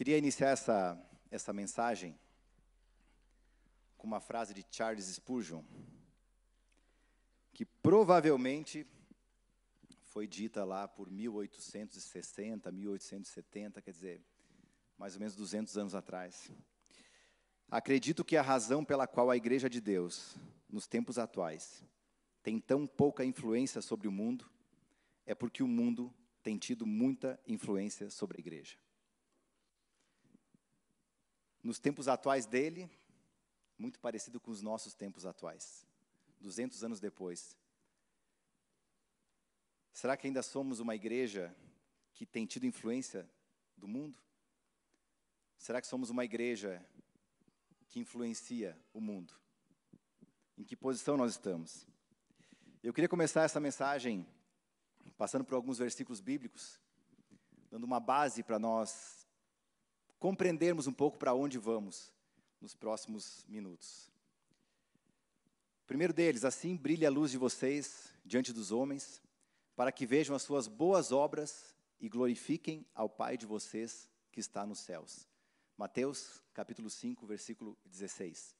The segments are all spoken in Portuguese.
Queria iniciar essa, essa mensagem com uma frase de Charles Spurgeon, que provavelmente foi dita lá por 1860, 1870, quer dizer, mais ou menos 200 anos atrás. Acredito que a razão pela qual a Igreja de Deus, nos tempos atuais, tem tão pouca influência sobre o mundo, é porque o mundo tem tido muita influência sobre a Igreja nos tempos atuais dele, muito parecido com os nossos tempos atuais, 200 anos depois. Será que ainda somos uma igreja que tem tido influência do mundo? Será que somos uma igreja que influencia o mundo? Em que posição nós estamos? Eu queria começar essa mensagem passando por alguns versículos bíblicos, dando uma base para nós compreendermos um pouco para onde vamos nos próximos minutos. Primeiro deles, assim brilha a luz de vocês diante dos homens, para que vejam as suas boas obras e glorifiquem ao Pai de vocês que está nos céus. Mateus, capítulo 5, versículo 16.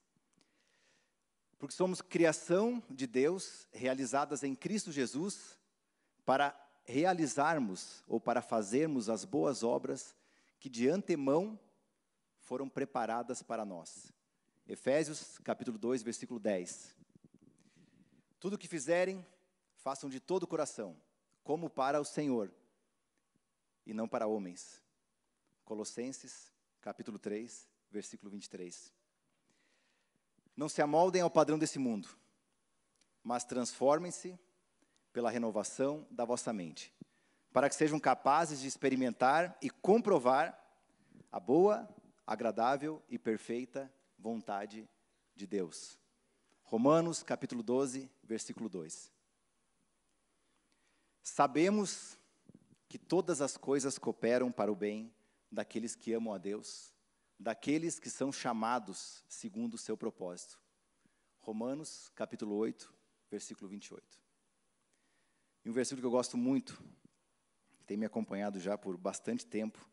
Porque somos criação de Deus, realizadas em Cristo Jesus, para realizarmos ou para fazermos as boas obras que de antemão foram preparadas para nós. Efésios capítulo 2, versículo 10. Tudo o que fizerem, façam de todo o coração, como para o Senhor, e não para homens. Colossenses capítulo 3, versículo 23. Não se amoldem ao padrão desse mundo, mas transformem-se pela renovação da vossa mente para que sejam capazes de experimentar e comprovar a boa, agradável e perfeita vontade de Deus. Romanos capítulo 12, versículo 2. Sabemos que todas as coisas cooperam para o bem daqueles que amam a Deus, daqueles que são chamados segundo o seu propósito. Romanos capítulo 8, versículo 28. E um versículo que eu gosto muito, tem me acompanhado já por bastante tempo.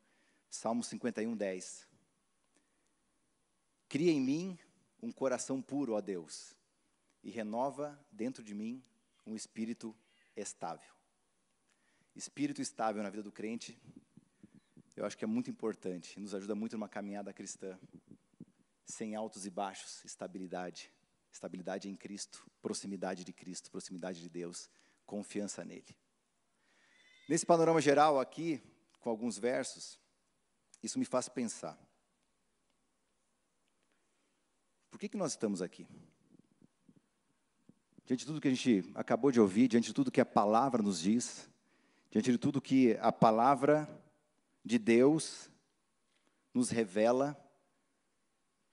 Salmo 51, 10. Cria em mim um coração puro, ó Deus, e renova dentro de mim um espírito estável. Espírito estável na vida do crente, eu acho que é muito importante, nos ajuda muito numa caminhada cristã. Sem altos e baixos, estabilidade. Estabilidade em Cristo, proximidade de Cristo, proximidade de Deus, confiança nele. Nesse panorama geral aqui, com alguns versos, isso me faz pensar. Por que, que nós estamos aqui? Diante de tudo que a gente acabou de ouvir, diante de tudo que a palavra nos diz, diante de tudo que a palavra de Deus nos revela,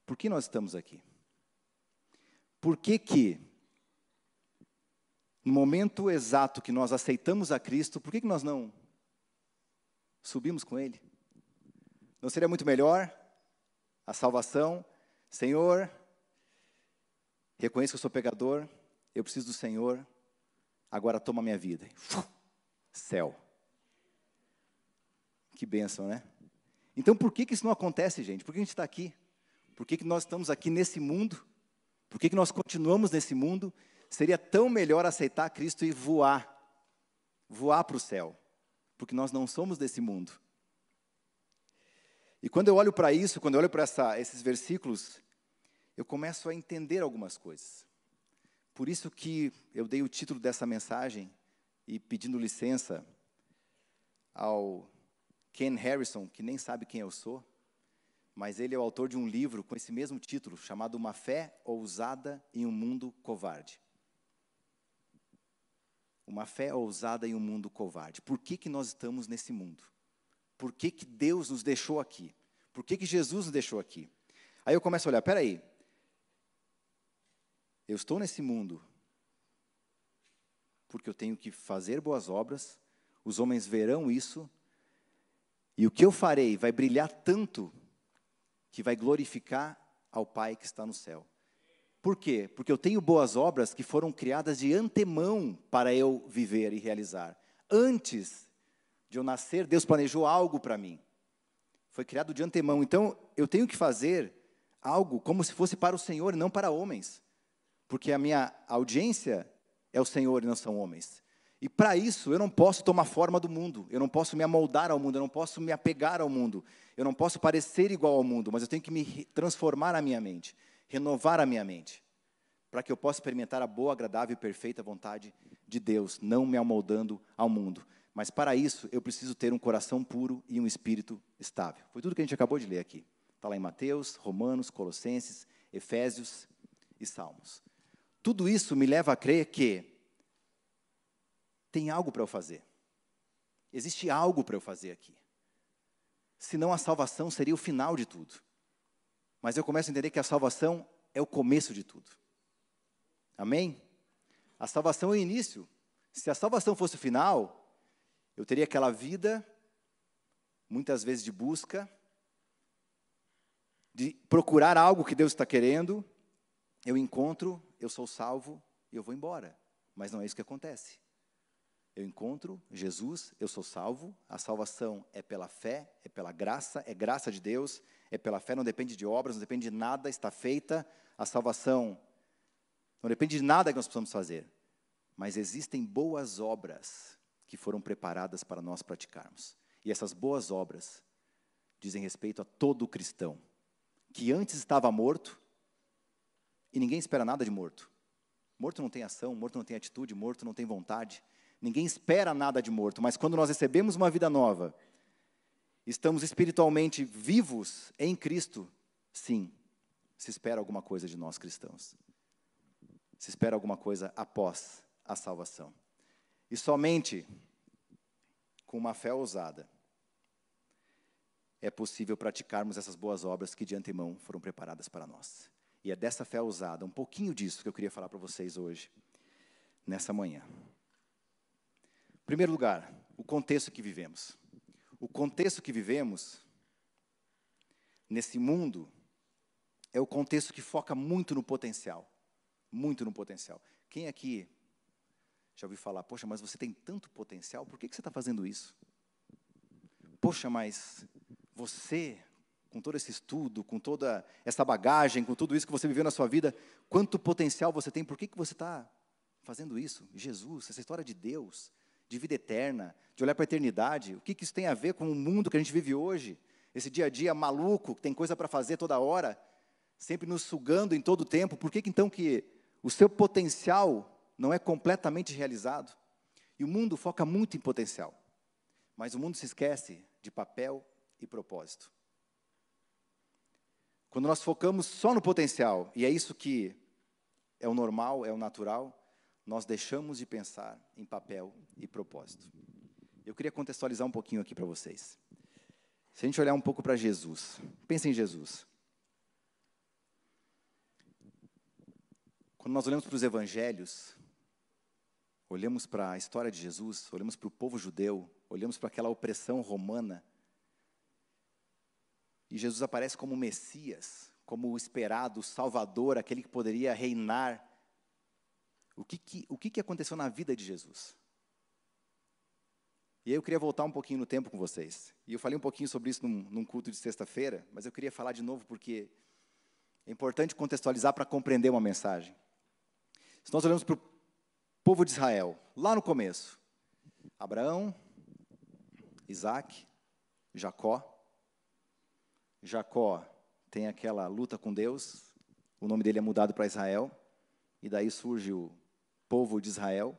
por que nós estamos aqui? Por que que no momento exato que nós aceitamos a Cristo, por que, que nós não subimos com Ele? Não seria muito melhor a salvação? Senhor, reconheço que eu sou pecador, eu preciso do Senhor, agora toma minha vida. Céu. Que bênção, né? Então por que, que isso não acontece, gente? Por que a gente está aqui? Por que, que nós estamos aqui nesse mundo? Por que, que nós continuamos nesse mundo? Seria tão melhor aceitar Cristo e voar, voar para o céu, porque nós não somos desse mundo. E quando eu olho para isso, quando eu olho para esses versículos, eu começo a entender algumas coisas. Por isso que eu dei o título dessa mensagem e pedindo licença ao Ken Harrison, que nem sabe quem eu sou, mas ele é o autor de um livro com esse mesmo título, chamado Uma Fé Ousada em um Mundo Covarde. Uma fé ousada em um mundo covarde. Por que, que nós estamos nesse mundo? Por que, que Deus nos deixou aqui? Por que, que Jesus nos deixou aqui? Aí eu começo a olhar, peraí. Eu estou nesse mundo porque eu tenho que fazer boas obras, os homens verão isso, e o que eu farei vai brilhar tanto que vai glorificar ao Pai que está no céu. Por quê? Porque eu tenho boas obras que foram criadas de antemão para eu viver e realizar. Antes de eu nascer, Deus planejou algo para mim. Foi criado de antemão. Então, eu tenho que fazer algo como se fosse para o Senhor e não para homens. Porque a minha audiência é o Senhor e não são homens. E para isso, eu não posso tomar forma do mundo, eu não posso me amoldar ao mundo, eu não posso me apegar ao mundo, eu não posso parecer igual ao mundo, mas eu tenho que me transformar a minha mente, renovar a minha mente, para que eu possa experimentar a boa, agradável e perfeita vontade de Deus, não me amoldando ao mundo. Mas para isso, eu preciso ter um coração puro e um espírito estável. Foi tudo que a gente acabou de ler aqui. Está lá em Mateus, Romanos, Colossenses, Efésios e Salmos. Tudo isso me leva a crer que tem algo para eu fazer. Existe algo para eu fazer aqui. Senão a salvação seria o final de tudo. Mas eu começo a entender que a salvação é o começo de tudo. Amém? A salvação é o início. Se a salvação fosse o final, eu teria aquela vida, muitas vezes de busca, de procurar algo que Deus está querendo, eu encontro, eu sou salvo e eu vou embora. Mas não é isso que acontece. Eu encontro Jesus, eu sou salvo, a salvação é pela fé, é pela graça, é graça de Deus, é pela fé, não depende de obras, não depende de nada, está feita. A salvação não depende de nada que nós possamos fazer. Mas existem boas obras que foram preparadas para nós praticarmos. E essas boas obras dizem respeito a todo cristão que antes estava morto e ninguém espera nada de morto. Morto não tem ação, morto não tem atitude, morto não tem vontade. Ninguém espera nada de morto, mas quando nós recebemos uma vida nova, estamos espiritualmente vivos em Cristo, sim, se espera alguma coisa de nós cristãos. Se espera alguma coisa após a salvação. E somente com uma fé ousada é possível praticarmos essas boas obras que de antemão foram preparadas para nós. E é dessa fé ousada, um pouquinho disso que eu queria falar para vocês hoje, nessa manhã. Em primeiro lugar, o contexto que vivemos. O contexto que vivemos nesse mundo é o contexto que foca muito no potencial. Muito no potencial. Quem aqui já ouvi falar, poxa, mas você tem tanto potencial, por que, que você está fazendo isso? Poxa, mas você, com todo esse estudo, com toda essa bagagem, com tudo isso que você viveu na sua vida, quanto potencial você tem, por que, que você está fazendo isso? Jesus, essa história de Deus, de vida eterna, de olhar para a eternidade, o que, que isso tem a ver com o mundo que a gente vive hoje? Esse dia a dia maluco, que tem coisa para fazer toda hora, sempre nos sugando em todo o tempo, por que, que então que o seu potencial não é completamente realizado. E o mundo foca muito em potencial. Mas o mundo se esquece de papel e propósito. Quando nós focamos só no potencial, e é isso que é o normal, é o natural, nós deixamos de pensar em papel e propósito. Eu queria contextualizar um pouquinho aqui para vocês. Se a gente olhar um pouco para Jesus, pense em Jesus. Quando nós olhamos para os evangelhos, olhamos para a história de Jesus, olhamos para o povo judeu, olhamos para aquela opressão romana, e Jesus aparece como Messias, como o esperado, Salvador, aquele que poderia reinar. O que, que, o que, que aconteceu na vida de Jesus? E aí eu queria voltar um pouquinho no tempo com vocês. E eu falei um pouquinho sobre isso num, num culto de sexta-feira, mas eu queria falar de novo porque é importante contextualizar para compreender uma mensagem. Se nós olhamos para o povo de Israel, lá no começo. Abraão, Isaac, Jacó. Jacó tem aquela luta com Deus, o nome dele é mudado para Israel, e daí surge o povo de Israel.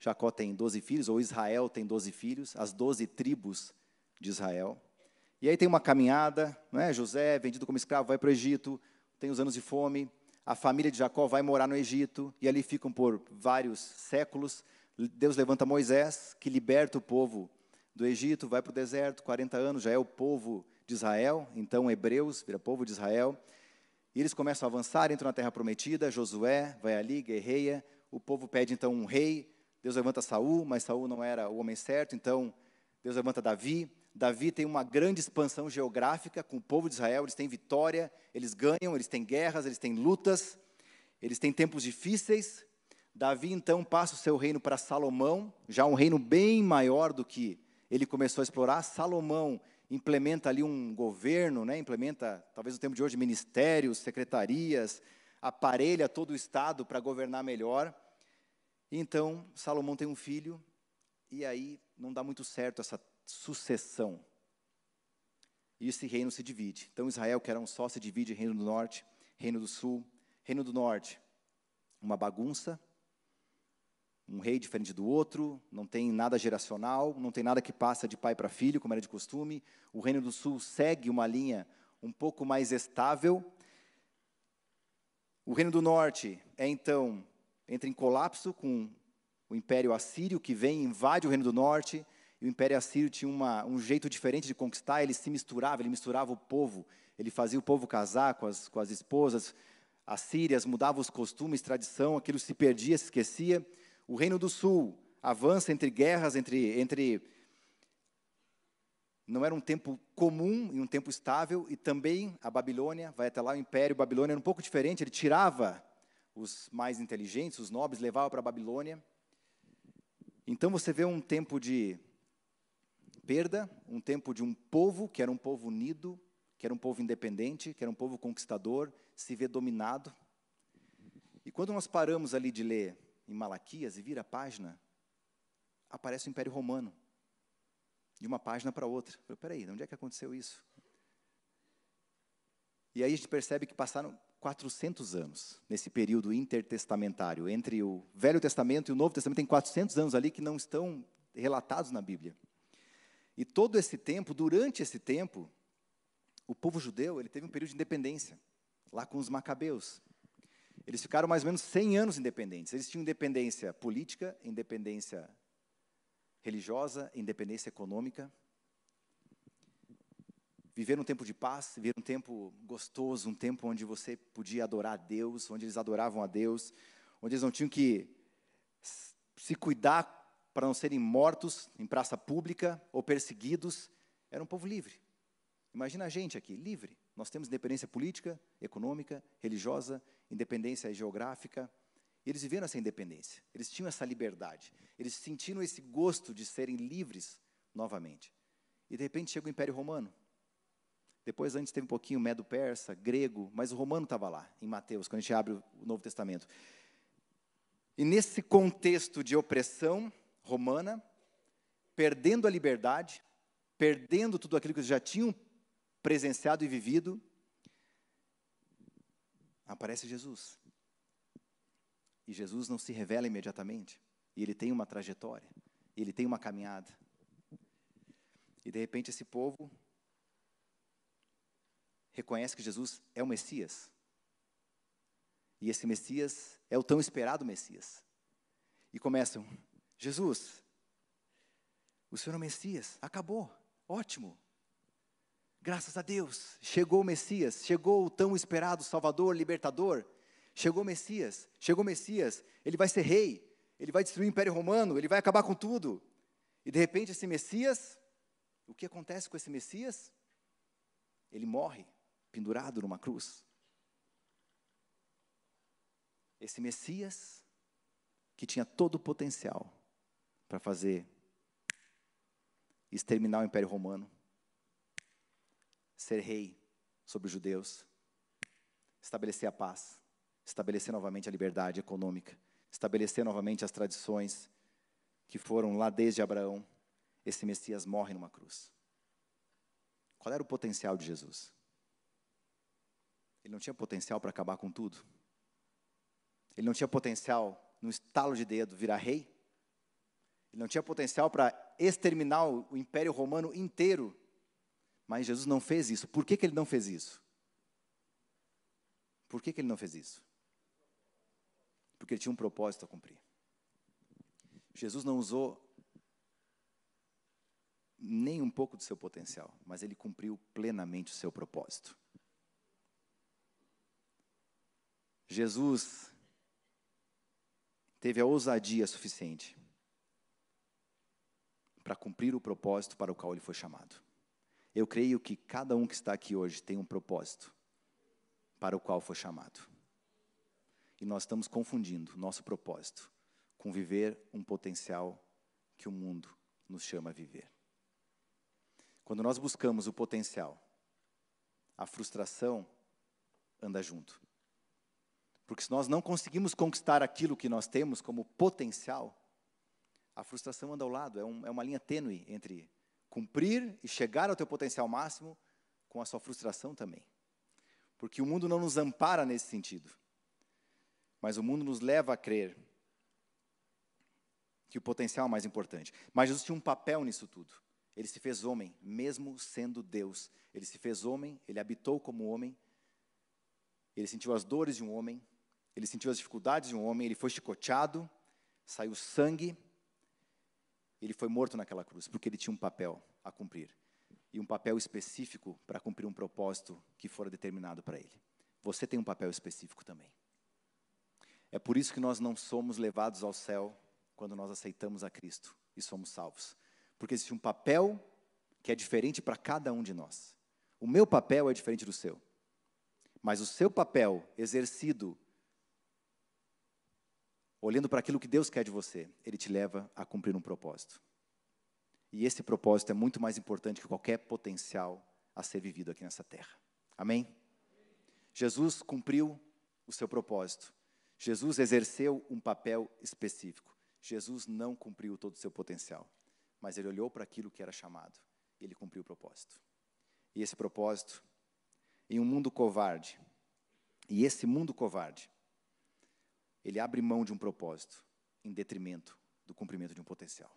Jacó tem doze filhos, ou Israel tem doze filhos, as doze tribos de Israel. E aí tem uma caminhada, não é? José, vendido como escravo, vai para o Egito, tem os anos de fome, a família de Jacó vai morar no Egito e ali ficam por vários séculos. Deus levanta Moisés, que liberta o povo do Egito, vai para o deserto, 40 anos, já é o povo de Israel, então hebreus, vira povo de Israel. E eles começam a avançar, entram na terra prometida, Josué vai ali, guerreia, o povo pede então um rei, Deus levanta Saul, mas Saul não era o homem certo, então Deus levanta Davi. Davi tem uma grande expansão geográfica com o povo de Israel, eles têm vitória, eles ganham, eles têm guerras, eles têm lutas, eles têm tempos difíceis. Davi então passa o seu reino para Salomão, já um reino bem maior do que ele começou a explorar. Salomão implementa ali um governo, né, implementa, talvez no tempo de hoje, ministérios, secretarias, aparelha todo o Estado para governar melhor. Então, Salomão tem um filho, e aí não dá muito certo essa sucessão. E esse reino se divide. Então, Israel, que era um só, se divide reino do norte, reino do sul. Reino do norte, uma bagunça, um rei diferente do outro, não tem nada geracional, não tem nada que passa de pai para filho, como era de costume. O reino do sul segue uma linha um pouco mais estável. O reino do norte é então entra em colapso com o Império Assírio, que vem e invade o Reino do Norte. E o Império Assírio tinha uma, um jeito diferente de conquistar, ele se misturava, ele misturava o povo, ele fazia o povo casar com as, com as esposas assírias, mudava os costumes, tradição, aquilo se perdia, se esquecia. O Reino do Sul avança entre guerras, entre, entre não era um tempo comum e um tempo estável, e também a Babilônia, vai até lá, o Império Babilônia era um pouco diferente, ele tirava os mais inteligentes, os nobres, levava para a Babilônia. Então você vê um tempo de perda, um tempo de um povo que era um povo unido, que era um povo independente, que era um povo conquistador, se vê dominado. E quando nós paramos ali de ler em Malaquias e vira a página, aparece o Império Romano, de uma página para outra. Eu falei, peraí, onde é que aconteceu isso? E aí a gente percebe que passaram 400 anos nesse período intertestamentário. Entre o Velho Testamento e o Novo Testamento, tem 400 anos ali que não estão relatados na Bíblia. E todo esse tempo, durante esse tempo, o povo judeu ele teve um período de independência, lá com os macabeus. Eles ficaram mais ou menos 100 anos independentes. Eles tinham independência política, independência religiosa, independência econômica viver um tempo de paz, viver um tempo gostoso, um tempo onde você podia adorar a Deus, onde eles adoravam a Deus, onde eles não tinham que se cuidar para não serem mortos em praça pública ou perseguidos. Era um povo livre. Imagina a gente aqui, livre. Nós temos independência política, econômica, religiosa, independência geográfica. Eles viveram essa independência. Eles tinham essa liberdade. Eles sentiram esse gosto de serem livres novamente. E de repente chega o Império Romano. Depois, antes, teve um pouquinho medo-persa, grego, mas o romano estava lá, em Mateus, quando a gente abre o Novo Testamento. E nesse contexto de opressão romana, perdendo a liberdade, perdendo tudo aquilo que eles já tinham presenciado e vivido, aparece Jesus. E Jesus não se revela imediatamente. E ele tem uma trajetória. E ele tem uma caminhada. E de repente esse povo reconhece que Jesus é o Messias. E esse Messias é o tão esperado Messias. E começam: Jesus, o Senhor é o Messias, acabou, ótimo. Graças a Deus, chegou o Messias, chegou o tão esperado Salvador, Libertador. Chegou Messias, chegou Messias, ele vai ser rei, ele vai destruir o Império Romano, ele vai acabar com tudo. E de repente esse Messias, o que acontece com esse Messias? Ele morre pendurado numa cruz. Esse Messias, que tinha todo o potencial para fazer exterminar o Império Romano, ser rei sobre os judeus, estabelecer a paz, estabelecer novamente a liberdade econômica, estabelecer novamente as tradições que foram lá desde Abraão, esse Messias morre numa cruz. Qual era o potencial de Jesus? Ele não tinha potencial para acabar com tudo. Ele não tinha potencial, no estalo de dedo, virar rei. Ele não tinha potencial para exterminar o Império Romano inteiro. Mas Jesus não fez isso. Por que, que ele não fez isso? Por que, que ele não fez isso? Porque ele tinha um propósito a cumprir. Jesus não usou nem um pouco do seu potencial, mas ele cumpriu plenamente o seu propósito. Jesus teve a ousadia suficiente para cumprir o propósito para o qual ele foi chamado. Eu creio que cada um que está aqui hoje tem um propósito para o qual foi chamado. E nós estamos confundindo nosso propósito com viver um potencial que o mundo nos chama a viver. Quando nós buscamos o potencial, a frustração anda junto. Porque se nós não conseguimos conquistar aquilo que nós temos como potencial, a frustração anda ao lado, é, um, é uma linha tênue entre cumprir e chegar ao teu potencial máximo com a sua frustração também. Porque o mundo não nos ampara nesse sentido. Mas o mundo nos leva a crer que o potencial é mais importante. Mas Jesus tinha um papel nisso tudo. Ele se fez homem, mesmo sendo Deus. Ele se fez homem, ele habitou como homem. Ele sentiu as dores de um homem, ele sentiu as dificuldades de um homem, ele foi chicoteado, saiu sangue, ele foi morto naquela cruz, porque ele tinha um papel a cumprir. E um papel específico para cumprir um propósito que fora determinado para ele. Você tem um papel específico também. É por isso que nós não somos levados ao céu quando nós aceitamos a Cristo e somos salvos. Porque existe um papel que é diferente para cada um de nós. O meu papel é diferente do seu. Mas o seu papel exercido olhando para aquilo que Deus quer de você, Ele te leva a cumprir um propósito. E esse propósito é muito mais importante que qualquer potencial a ser vivido aqui nessa terra. Amém? Jesus cumpriu o seu propósito. Jesus exerceu um papel específico. Jesus não cumpriu todo o seu potencial, mas ele olhou para aquilo que era chamado ele cumpriu o propósito. E esse propósito, em um mundo covarde, e esse mundo covarde, ele abre mão de um propósito em detrimento do cumprimento de um potencial.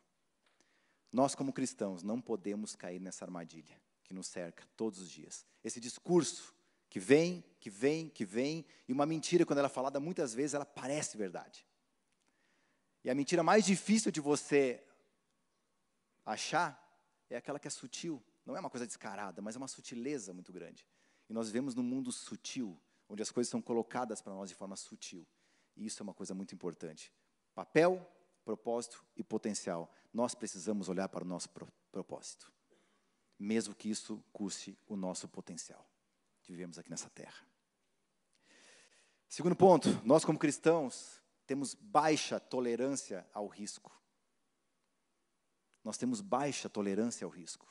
Nós, como cristãos, não podemos cair nessa armadilha que nos cerca todos os dias. Esse discurso que vem, que vem, que vem, e uma mentira, quando ela é falada muitas vezes, ela parece verdade. E a mentira mais difícil de você achar é aquela que é sutil. Não é uma coisa descarada, mas é uma sutileza muito grande. E nós vivemos num mundo sutil, onde as coisas são colocadas para nós de forma sutil. E isso é uma coisa muito importante. Papel, propósito e potencial. Nós precisamos olhar para o nosso pro propósito, mesmo que isso custe o nosso potencial que vivemos aqui nessa terra. Segundo ponto, nós como cristãos temos baixa tolerância ao risco. Nós temos baixa tolerância ao risco,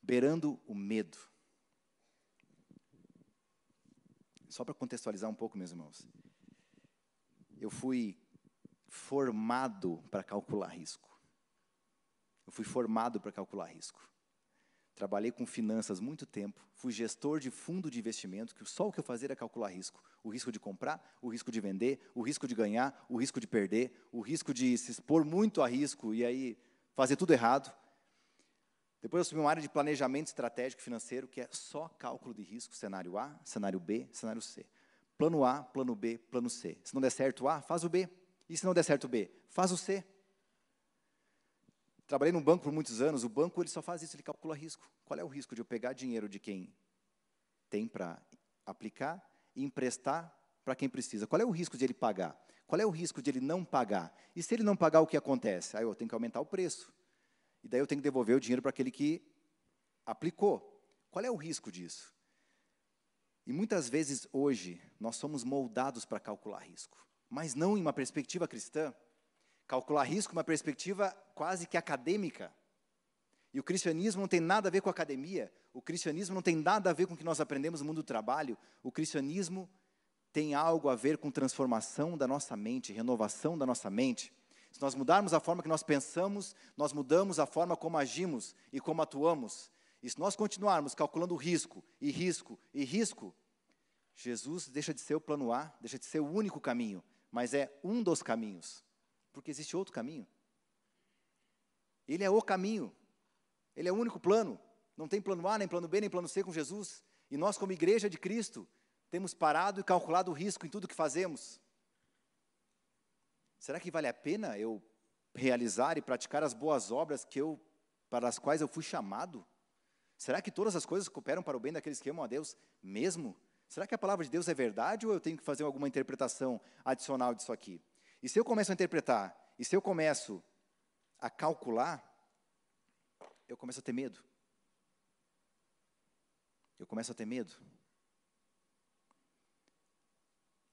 beirando o medo. Só para contextualizar um pouco, meus irmãos eu fui formado para calcular risco. Eu fui formado para calcular risco. Trabalhei com finanças muito tempo, fui gestor de fundo de investimento, que só o que eu fazia era calcular risco. O risco de comprar, o risco de vender, o risco de ganhar, o risco de perder, o risco de se expor muito a risco e aí fazer tudo errado. Depois eu assumi uma área de planejamento estratégico financeiro, que é só cálculo de risco, cenário A, cenário B, cenário C. Plano A, plano B, plano C. Se não der certo o A, faz o B. E se não der certo o B, faz o C. Trabalhei num banco por muitos anos, o banco ele só faz isso, ele calcula risco. Qual é o risco de eu pegar dinheiro de quem tem para aplicar e emprestar para quem precisa? Qual é o risco de ele pagar? Qual é o risco de ele não pagar? E se ele não pagar, o que acontece? Aí eu tenho que aumentar o preço. E daí eu tenho que devolver o dinheiro para aquele que aplicou. Qual é o risco disso? E muitas vezes hoje nós somos moldados para calcular risco, mas não em uma perspectiva cristã. Calcular risco uma perspectiva quase que acadêmica. E o cristianismo não tem nada a ver com a academia, o cristianismo não tem nada a ver com o que nós aprendemos no mundo do trabalho, o cristianismo tem algo a ver com transformação da nossa mente, renovação da nossa mente. Se nós mudarmos a forma que nós pensamos, nós mudamos a forma como agimos e como atuamos. E se nós continuarmos calculando risco, e risco, e risco, Jesus deixa de ser o plano A, deixa de ser o único caminho, mas é um dos caminhos, porque existe outro caminho. Ele é o caminho, ele é o único plano. Não tem plano A, nem plano B, nem plano C com Jesus. E nós, como igreja de Cristo, temos parado e calculado o risco em tudo que fazemos. Será que vale a pena eu realizar e praticar as boas obras que eu, para as quais eu fui chamado? Será que todas as coisas cooperam para o bem daqueles que amam a Deus mesmo? Será que a palavra de Deus é verdade ou eu tenho que fazer alguma interpretação adicional disso aqui? E se eu começo a interpretar, e se eu começo a calcular, eu começo a ter medo. Eu começo a ter medo.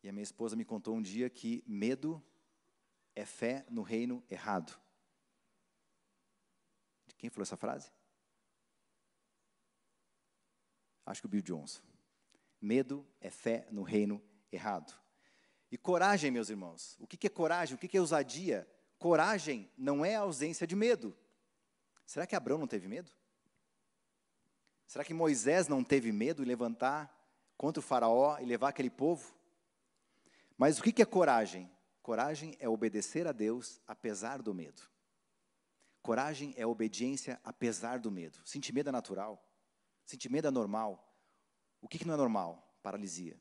E a minha esposa me contou um dia que medo é fé no reino errado. De quem falou essa frase? Acho que o Bill Johnson. Medo é fé no reino errado. E coragem, meus irmãos. O que é coragem? O que é ousadia? Coragem não é a ausência de medo. Será que Abraão não teve medo? Será que Moisés não teve medo de levantar contra o faraó e levar aquele povo? Mas o que é coragem? Coragem é obedecer a Deus apesar do medo. Coragem é obediência apesar do medo. Sentir medo é natural. Sentir medo é normal. O que, que não é normal? Paralisia.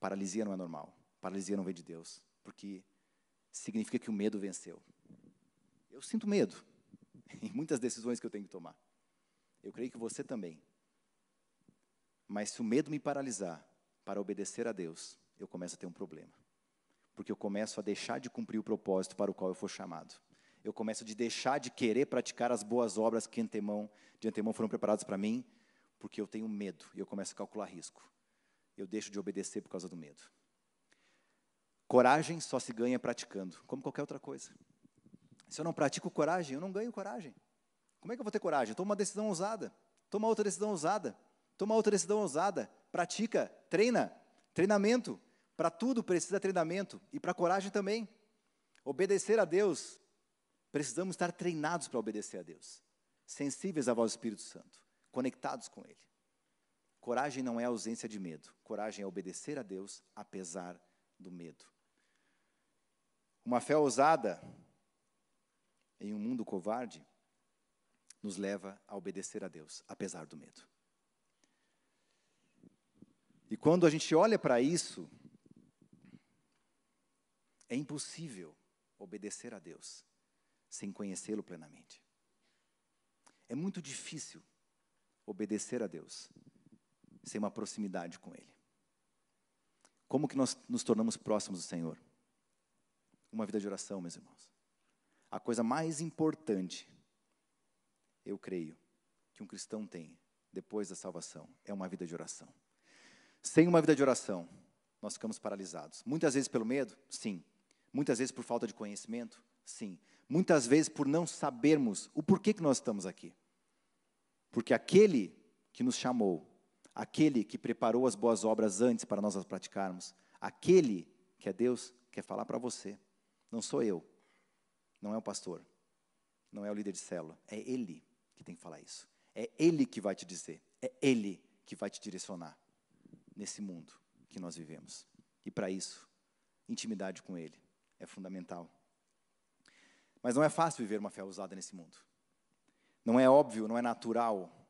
Paralisia não é normal. Paralisia não vem de Deus. Porque significa que o medo venceu. Eu sinto medo em muitas decisões que eu tenho que tomar. Eu creio que você também. Mas se o medo me paralisar para obedecer a Deus, eu começo a ter um problema. Porque eu começo a deixar de cumprir o propósito para o qual eu for chamado eu começo de deixar de querer praticar as boas obras que antemão, de antemão foram preparadas para mim, porque eu tenho medo e eu começo a calcular risco. Eu deixo de obedecer por causa do medo. Coragem só se ganha praticando, como qualquer outra coisa. Se eu não pratico coragem, eu não ganho coragem. Como é que eu vou ter coragem? Toma uma decisão ousada. Toma outra decisão ousada. Toma outra decisão ousada. Pratica, treina. Treinamento. Para tudo precisa treinamento. E para coragem também. Obedecer a Deus Precisamos estar treinados para obedecer a Deus, sensíveis à voz do Espírito Santo, conectados com Ele. Coragem não é ausência de medo, coragem é obedecer a Deus apesar do medo. Uma fé ousada em um mundo covarde nos leva a obedecer a Deus, apesar do medo. E quando a gente olha para isso, é impossível obedecer a Deus sem conhecê-lo plenamente. É muito difícil obedecer a Deus sem uma proximidade com Ele. Como que nós nos tornamos próximos do Senhor? Uma vida de oração, meus irmãos. A coisa mais importante, eu creio, que um cristão tem depois da salvação é uma vida de oração. Sem uma vida de oração, nós ficamos paralisados. Muitas vezes pelo medo, sim. Muitas vezes por falta de conhecimento, sim. Muitas vezes por não sabermos o porquê que nós estamos aqui. Porque aquele que nos chamou, aquele que preparou as boas obras antes para nós as praticarmos, aquele que é Deus, quer falar para você. Não sou eu, não é o pastor, não é o líder de célula, é Ele que tem que falar isso. É Ele que vai te dizer, é Ele que vai te direcionar nesse mundo que nós vivemos. E para isso, intimidade com Ele é fundamental. Mas não é fácil viver uma fé usada nesse mundo. Não é óbvio, não é natural.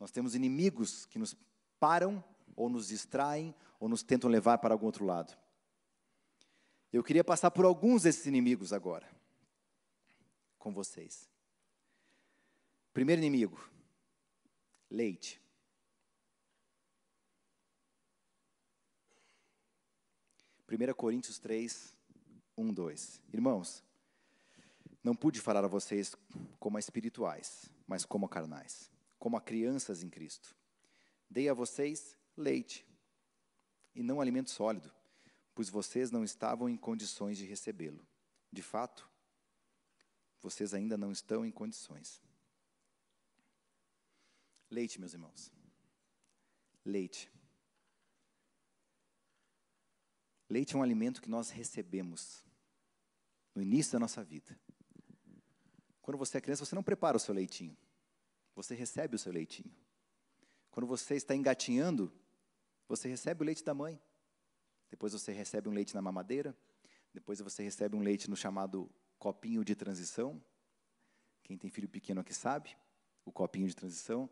Nós temos inimigos que nos param, ou nos distraem, ou nos tentam levar para algum outro lado. Eu queria passar por alguns desses inimigos agora, com vocês. Primeiro inimigo, leite. Primeira Coríntios 3, 1, 2. Irmãos, não pude falar a vocês como a espirituais, mas como a carnais, como a crianças em Cristo. Dei a vocês leite e não alimento sólido, pois vocês não estavam em condições de recebê-lo. De fato, vocês ainda não estão em condições. Leite, meus irmãos. Leite. Leite é um alimento que nós recebemos no início da nossa vida. Quando você é criança, você não prepara o seu leitinho. Você recebe o seu leitinho. Quando você está engatinhando, você recebe o leite da mãe. Depois você recebe um leite na mamadeira. Depois você recebe um leite no chamado copinho de transição. Quem tem filho pequeno aqui sabe, o copinho de transição.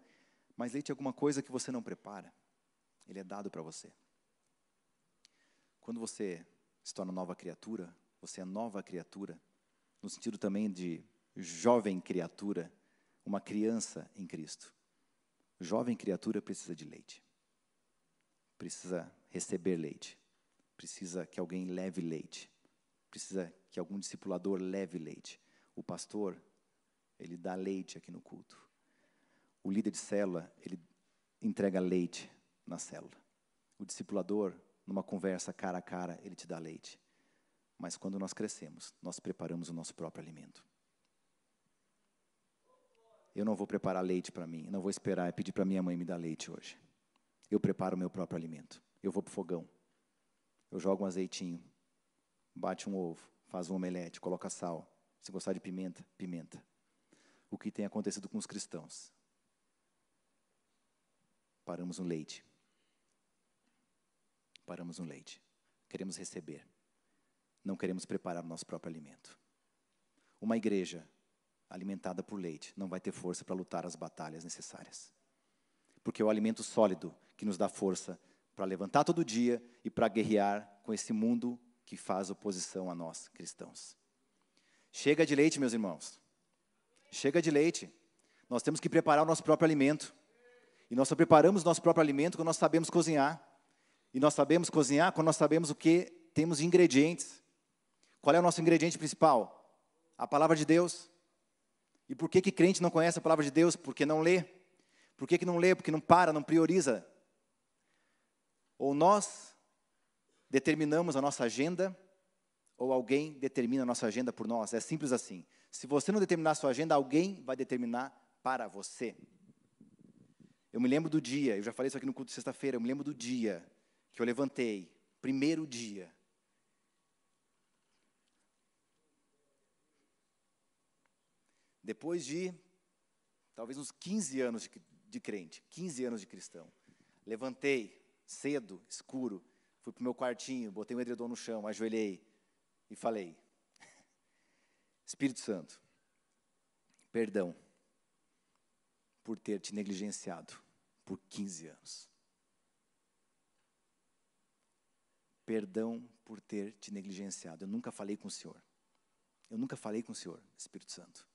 Mas leite é alguma coisa que você não prepara. Ele é dado para você. Quando você se torna nova criatura, você é nova criatura, no sentido também de jovem criatura, uma criança em Cristo. Jovem criatura precisa de leite. Precisa receber leite. Precisa que alguém leve leite. Precisa que algum discipulador leve leite. O pastor, ele dá leite aqui no culto. O líder de célula, ele entrega leite na célula. O discipulador, numa conversa cara a cara, ele te dá leite. Mas quando nós crescemos, nós preparamos o nosso próprio alimento. Eu não vou preparar leite para mim, não vou esperar e pedir para minha mãe me dar leite hoje. Eu preparo o meu próprio alimento. Eu vou para o fogão. Eu jogo um azeitinho, bate um ovo, faz um omelete, coloca sal. Se gostar de pimenta, pimenta. O que tem acontecido com os cristãos? Paramos no leite. Paramos no leite. Queremos receber. Não queremos preparar o nosso próprio alimento. Uma igreja alimentada por leite não vai ter força para lutar as batalhas necessárias. Porque é o alimento sólido que nos dá força para levantar todo dia e para guerrear com esse mundo que faz oposição a nós, cristãos. Chega de leite, meus irmãos. Chega de leite. Nós temos que preparar o nosso próprio alimento. E nós só preparamos nosso próprio alimento quando nós sabemos cozinhar. E nós sabemos cozinhar quando nós sabemos o que temos de ingredientes. Qual é o nosso ingrediente principal? A palavra de Deus. E por que que crente não conhece a palavra de Deus? Porque não lê. Por que, que não lê? Porque não para, não prioriza. Ou nós determinamos a nossa agenda, ou alguém determina a nossa agenda por nós. É simples assim. Se você não determinar a sua agenda, alguém vai determinar para você. Eu me lembro do dia, eu já falei isso aqui no culto de sexta-feira, eu me lembro do dia que eu levantei, primeiro dia. Depois de talvez uns 15 anos de, de crente, 15 anos de cristão, levantei cedo, escuro, fui para o meu quartinho, botei um edredom no chão, ajoelhei e falei: Espírito Santo, perdão por ter te negligenciado por 15 anos. Perdão por ter te negligenciado. Eu nunca falei com o Senhor. Eu nunca falei com o Senhor, Espírito Santo.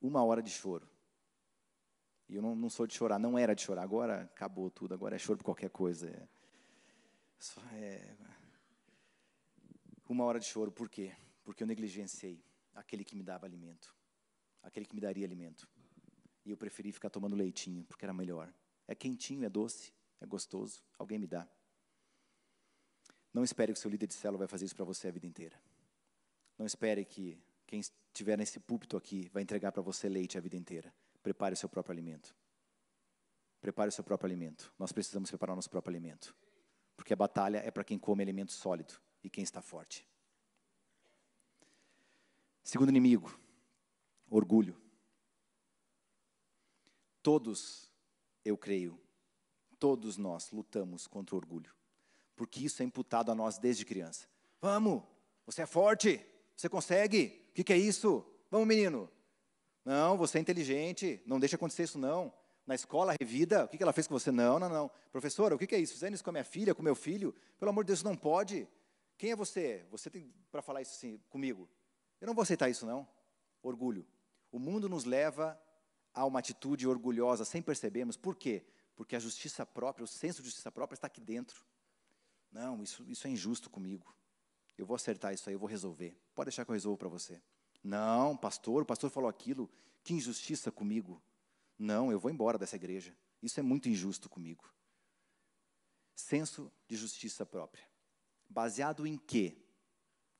Uma hora de choro. E eu não, não, sou de chorar, não era de chorar. Agora acabou tudo, agora é choro por qualquer coisa. É, é, uma hora de choro, por quê? Porque eu negligenciei aquele que me dava alimento, aquele que me daria alimento. E eu preferi ficar tomando leitinho, porque era melhor. É quentinho, é doce, é gostoso. Alguém me dá. Não espere que o seu líder de célula vai fazer isso para você a vida inteira. Não espere que quem estiver nesse púlpito aqui vai entregar para você leite a vida inteira. Prepare o seu próprio alimento. Prepare o seu próprio alimento. Nós precisamos preparar o nosso próprio alimento. Porque a batalha é para quem come alimento sólido e quem está forte. Segundo inimigo, orgulho. Todos, eu creio, todos nós lutamos contra o orgulho. Porque isso é imputado a nós desde criança. Vamos, você é forte, você consegue. O que, que é isso? Vamos, menino. Não, você é inteligente, não deixa acontecer isso não. Na escola, revida, o que, que ela fez com você? Não, não, não. Professora, o que, que é isso? Fizendo isso com a minha filha, com meu filho? Pelo amor de Deus, não pode. Quem é você? Você tem para falar isso assim comigo? Eu não vou aceitar isso não. Orgulho. O mundo nos leva a uma atitude orgulhosa sem percebermos. Por quê? Porque a justiça própria, o senso de justiça própria está aqui dentro. Não, isso, isso é injusto comigo. Eu vou acertar isso aí, eu vou resolver. Pode deixar que eu resolvo para você. Não, pastor, o pastor falou aquilo. Que injustiça comigo. Não, eu vou embora dessa igreja. Isso é muito injusto comigo. Senso de justiça própria. Baseado em quê?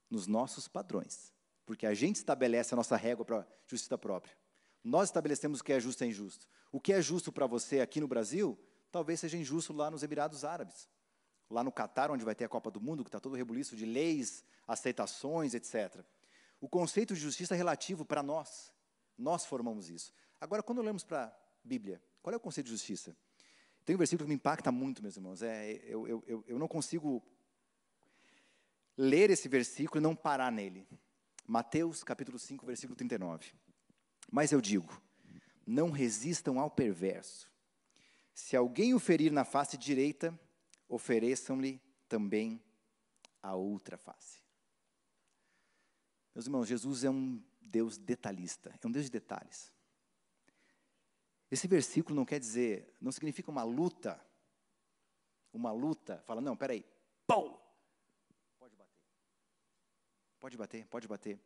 Nos nossos padrões. Porque a gente estabelece a nossa régua para justiça própria. Nós estabelecemos o que é justo e injusto. O que é justo para você aqui no Brasil, talvez seja injusto lá nos Emirados Árabes. Lá no Catar, onde vai ter a Copa do Mundo, que está todo rebuliço de leis, aceitações, etc. O conceito de justiça é relativo para nós. Nós formamos isso. Agora, quando olhamos para a Bíblia, qual é o conceito de justiça? Tem um versículo que me impacta muito, meus irmãos. É, eu, eu, eu, eu não consigo ler esse versículo e não parar nele. Mateus capítulo 5, versículo 39. Mas eu digo: não resistam ao perverso. Se alguém o ferir na face direita, ofereçam-lhe também a outra face. Meus irmãos, Jesus é um Deus detalhista, é um Deus de detalhes. Esse versículo não quer dizer, não significa uma luta, uma luta, fala, não, peraí, pau! Pode bater. Pode bater, pode bater.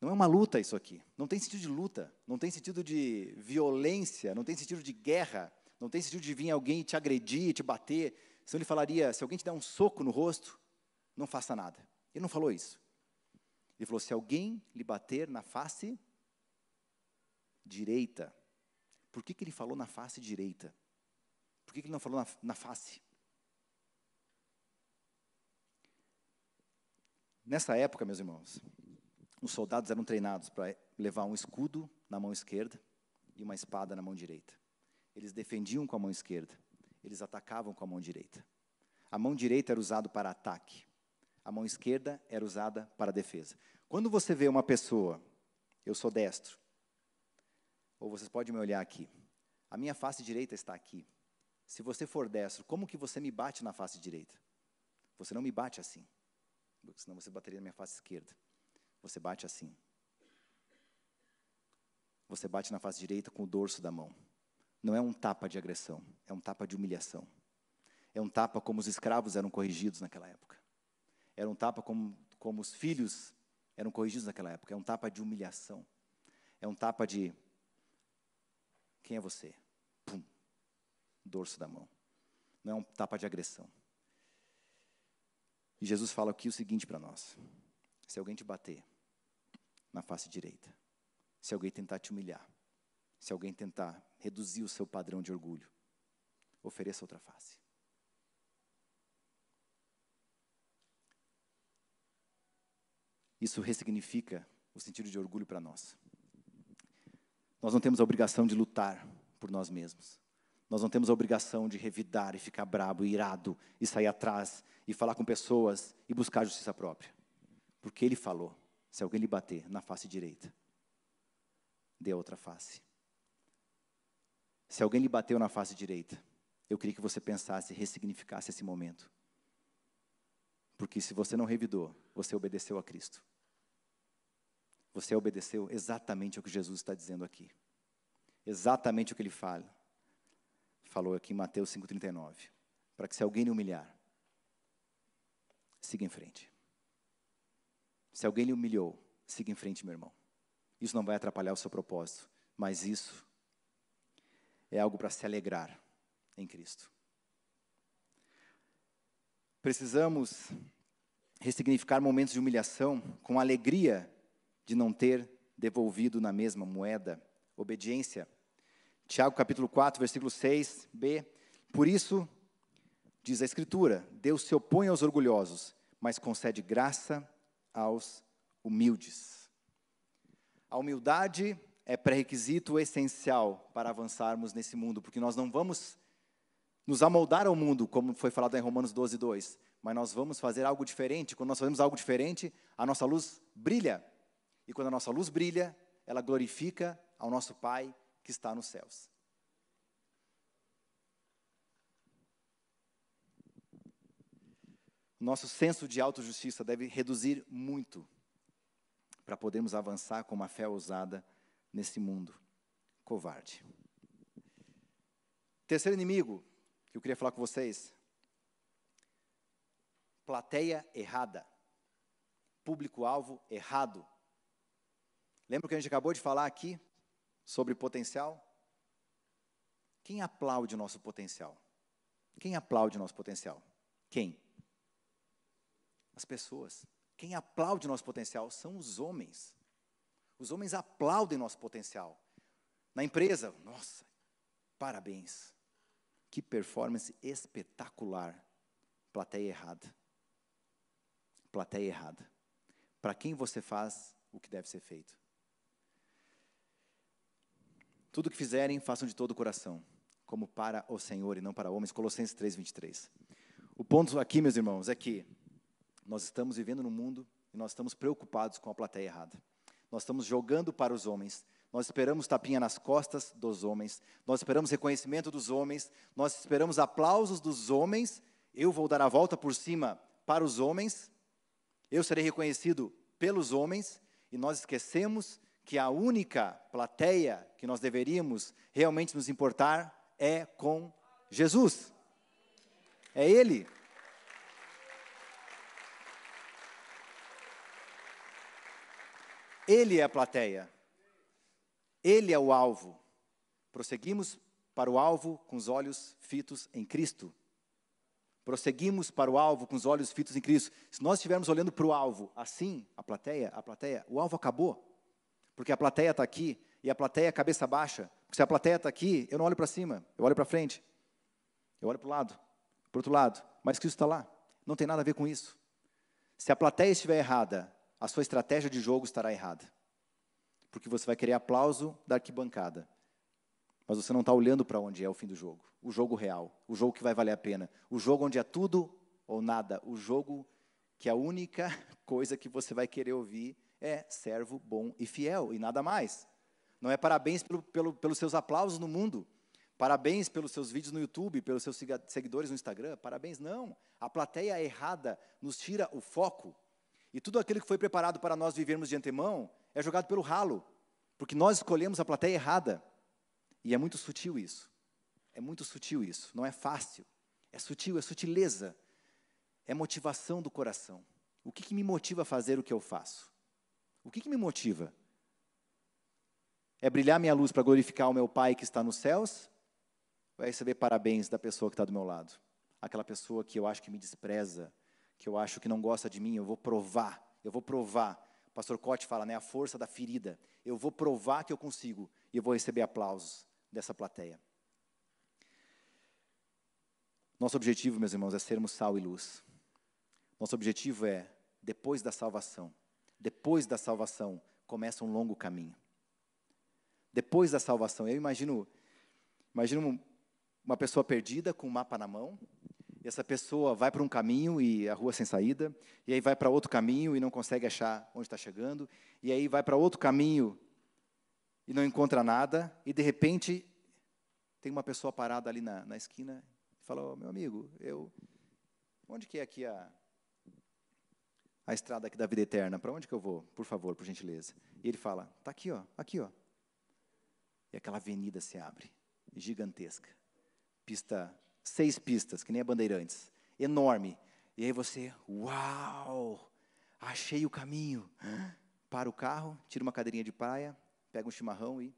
Não é uma luta isso aqui. Não tem sentido de luta, não tem sentido de violência, não tem sentido de guerra, não tem sentido de vir alguém te agredir, te bater. Senão ele falaria, se alguém te der um soco no rosto, não faça nada. Ele não falou isso. Ele falou: se alguém lhe bater na face, direita. Por que, que ele falou na face direita? Por que, que ele não falou na, na face? Nessa época, meus irmãos, os soldados eram treinados para levar um escudo na mão esquerda e uma espada na mão direita. Eles defendiam com a mão esquerda, eles atacavam com a mão direita. A mão direita era usada para ataque, a mão esquerda era usada para defesa. Quando você vê uma pessoa, eu sou destro, ou vocês podem me olhar aqui, a minha face direita está aqui. Se você for destro, como que você me bate na face direita? Você não me bate assim, senão você bateria na minha face esquerda. Você bate assim. Você bate na face direita com o dorso da mão. Não é um tapa de agressão, é um tapa de humilhação. É um tapa como os escravos eram corrigidos naquela época. Era um tapa como, como os filhos eram corrigidos naquela época. É um tapa de humilhação. É um tapa de. Quem é você? Pum. Dorso da mão. Não é um tapa de agressão. E Jesus fala aqui o seguinte para nós: se alguém te bater na face direita, se alguém tentar te humilhar, se alguém tentar reduzir o seu padrão de orgulho, ofereça outra face. Isso ressignifica o sentido de orgulho para nós. Nós não temos a obrigação de lutar por nós mesmos. Nós não temos a obrigação de revidar e ficar brabo, irado, e sair atrás, e falar com pessoas e buscar justiça própria. Porque ele falou: se alguém lhe bater na face direita, dê a outra face. Se alguém lhe bateu na face direita, eu queria que você pensasse ressignificasse esse momento. Porque se você não revidou, você obedeceu a Cristo. Você obedeceu exatamente o que Jesus está dizendo aqui. Exatamente o que ele fala. Falou aqui em Mateus 5,39. Para que se alguém lhe humilhar, siga em frente. Se alguém lhe humilhou, siga em frente, meu irmão. Isso não vai atrapalhar o seu propósito, mas isso é algo para se alegrar em Cristo. Precisamos ressignificar momentos de humilhação com alegria de não ter devolvido na mesma moeda obediência. Tiago capítulo 4, versículo 6b. Por isso, diz a Escritura: Deus se opõe aos orgulhosos, mas concede graça aos humildes. A humildade é pré-requisito essencial para avançarmos nesse mundo, porque nós não vamos nos amoldar ao mundo, como foi falado em Romanos 12, 2, mas nós vamos fazer algo diferente. Quando nós fazemos algo diferente, a nossa luz brilha. E quando a nossa luz brilha, ela glorifica ao nosso Pai que está nos céus. Nosso senso de autojustiça deve reduzir muito para podermos avançar com uma fé ousada nesse mundo covarde. Terceiro inimigo que eu queria falar com vocês plateia errada, público-alvo errado. Lembra que a gente acabou de falar aqui sobre potencial? Quem aplaude o nosso potencial? Quem aplaude o nosso potencial? Quem? As pessoas. Quem aplaude o nosso potencial são os homens. Os homens aplaudem nosso potencial. Na empresa, nossa, parabéns. Que performance espetacular. Plateia errada plateia errada. Para quem você faz o que deve ser feito? Tudo que fizerem, façam de todo o coração, como para o Senhor e não para homens. Colossenses 3, 23. O ponto aqui, meus irmãos, é que nós estamos vivendo num mundo e nós estamos preocupados com a plateia errada. Nós estamos jogando para os homens, nós esperamos tapinha nas costas dos homens, nós esperamos reconhecimento dos homens, nós esperamos aplausos dos homens. Eu vou dar a volta por cima para os homens, eu serei reconhecido pelos homens, e nós esquecemos que a única plateia que nós deveríamos realmente nos importar é com Jesus. É Ele. Ele é a plateia. Ele é o alvo. Prosseguimos para o alvo com os olhos fitos em Cristo prosseguimos para o alvo com os olhos fitos em Cristo. Se nós estivermos olhando para o alvo assim, a plateia, a plateia, o alvo acabou. Porque a plateia está aqui e a plateia cabeça baixa. Porque se a plateia está aqui, eu não olho para cima, eu olho para frente. Eu olho para o lado, para o outro lado. Mas Cristo está lá. Não tem nada a ver com isso. Se a plateia estiver errada, a sua estratégia de jogo estará errada. Porque você vai querer aplauso da arquibancada. Mas você não está olhando para onde é o fim do jogo. O jogo real. O jogo que vai valer a pena. O jogo onde é tudo ou nada. O jogo que a única coisa que você vai querer ouvir é servo bom e fiel e nada mais. Não é parabéns pelo, pelo, pelos seus aplausos no mundo. Parabéns pelos seus vídeos no YouTube, pelos seus seguidores no Instagram. Parabéns, não. A plateia errada nos tira o foco. E tudo aquilo que foi preparado para nós vivermos de antemão é jogado pelo ralo. Porque nós escolhemos a plateia errada. E é muito sutil isso. É muito sutil isso. Não é fácil. É sutil, é sutileza. É motivação do coração. O que, que me motiva a fazer o que eu faço? O que, que me motiva? É brilhar minha luz para glorificar o meu Pai que está nos céus? Ou é receber parabéns da pessoa que está do meu lado? Aquela pessoa que eu acho que me despreza, que eu acho que não gosta de mim, eu vou provar, eu vou provar. O pastor Cote fala, né, a força da ferida. Eu vou provar que eu consigo e eu vou receber aplausos dessa plateia. Nosso objetivo, meus irmãos, é sermos sal e luz. Nosso objetivo é, depois da salvação, depois da salvação, começa um longo caminho. Depois da salvação, eu imagino, imagino uma pessoa perdida com um mapa na mão, e essa pessoa vai para um caminho e a rua sem saída, e aí vai para outro caminho e não consegue achar onde está chegando, e aí vai para outro caminho e não encontra nada, e de repente tem uma pessoa parada ali na, na esquina e fala: oh, meu amigo, eu onde que é aqui a a estrada aqui da vida eterna, para onde que eu vou? Por favor, por gentileza. E ele fala, está aqui, ó, aqui, ó. E aquela avenida se abre, gigantesca. Pista, seis pistas, que nem a Bandeirantes, enorme. E aí você, uau, achei o caminho. Para o carro, tira uma cadeirinha de praia, pega um chimarrão e...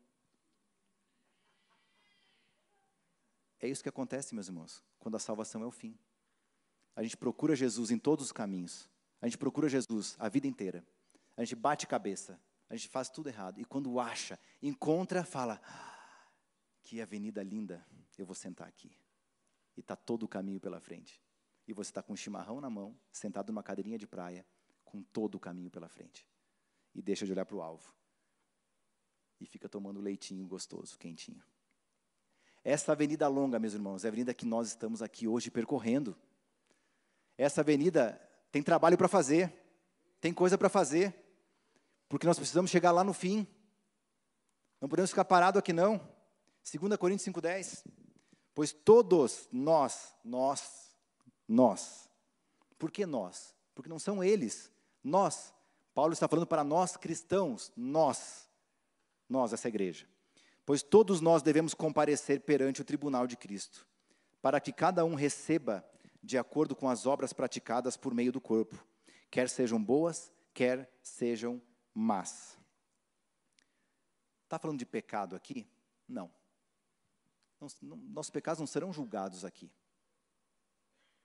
É isso que acontece, meus irmãos, quando a salvação é o fim. A gente procura Jesus em todos os caminhos, a gente procura Jesus a vida inteira. A gente bate cabeça. A gente faz tudo errado. E quando acha, encontra, fala: ah, Que avenida linda, eu vou sentar aqui. E está todo o caminho pela frente. E você está com um chimarrão na mão, sentado numa cadeirinha de praia, com todo o caminho pela frente. E deixa de olhar para o alvo. E fica tomando leitinho gostoso, quentinho. Essa avenida longa, meus irmãos, é a avenida que nós estamos aqui hoje percorrendo. Essa avenida tem trabalho para fazer, tem coisa para fazer, porque nós precisamos chegar lá no fim. Não podemos ficar parado aqui não. 2 Coríntios 5:10. Pois todos nós, nós, nós. Por que nós? Porque não são eles, nós. Paulo está falando para nós cristãos, nós. Nós, essa igreja. Pois todos nós devemos comparecer perante o tribunal de Cristo, para que cada um receba de acordo com as obras praticadas por meio do corpo, quer sejam boas, quer sejam más. Está falando de pecado aqui? Não. Nossos pecados não serão julgados aqui.